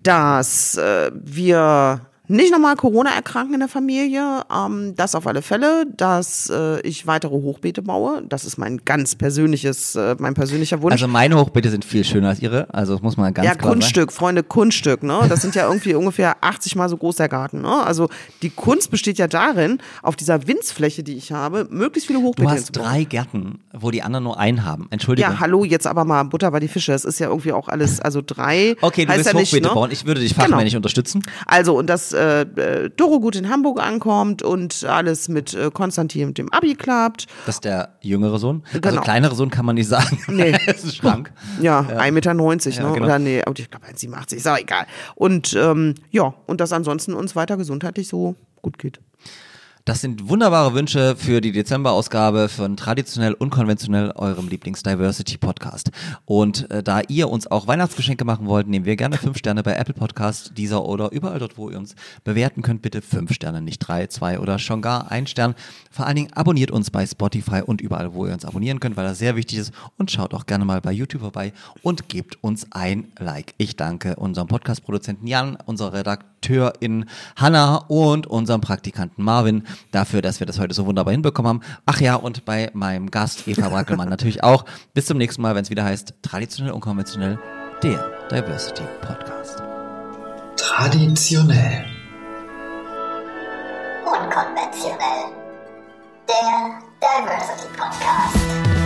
dass äh, wir nicht nochmal Corona erkranken in der Familie, ähm, das auf alle Fälle, dass äh, ich weitere Hochbeete baue. Das ist mein ganz persönliches, äh, mein persönlicher Wunsch. Also meine Hochbeete sind viel schöner als ihre, also das muss man ganz ja, klar Kunststück, Freunde, Kunststück, ne? Das sind ja irgendwie ungefähr (laughs) 80 mal so groß der Garten, ne? Also die Kunst besteht ja darin, auf dieser Winzfläche, die ich habe, möglichst viele. Hochbeete Du hast drei Gärten, wo die anderen nur einen haben. Entschuldigung. Ja, hallo, jetzt aber mal Butter bei die Fische. Es ist ja irgendwie auch alles, also drei. Okay, du heißt willst ja nicht, Hochbeete ne? bauen. Ich würde dich Genau. fachmännisch unterstützen. Also, und dass äh, äh, Doro gut in Hamburg ankommt und alles mit äh, Konstantin und dem Abi klappt. Das ist der jüngere Sohn. Also Genau. kleinere Sohn kann man nicht sagen. (laughs) Nee. (laughs) ist ein Schrank. Ja, 1,90 Meter, Ja, ne? genau. Oder nee, oh, ich glaube 1,87, ist auch egal. Und ähm, ja, und dass ansonsten uns weiter gesundheitlich so gut geht. Das sind wunderbare Wünsche für die Dezemberausgabe von traditionell unkonventionell eurem Lieblings-Diversity-Podcast. Und äh, da ihr uns auch Weihnachtsgeschenke machen wollt, nehmen wir gerne fünf Sterne bei Apple Podcast, dieser oder überall dort, wo ihr uns bewerten könnt. Bitte fünf Sterne, nicht drei, zwei oder schon gar ein Stern. Vor allen Dingen abonniert uns bei Spotify und überall, wo ihr uns abonnieren könnt, weil das sehr wichtig ist. Und schaut auch gerne mal bei YouTube vorbei und gebt uns ein Like. Ich danke unserem Podcast-Produzenten Jan, unserer Redakteurin Hanna und unserem Praktikanten Marvin dafür, dass wir das heute so wunderbar hinbekommen haben. Ach ja, und bei meinem Gast Eva Brackelmann (laughs) natürlich auch. Bis zum nächsten Mal, wenn es wieder heißt Traditionell unkonventionell, der Diversity Podcast. Traditionell. Unkonventionell. Der Diversity Podcast.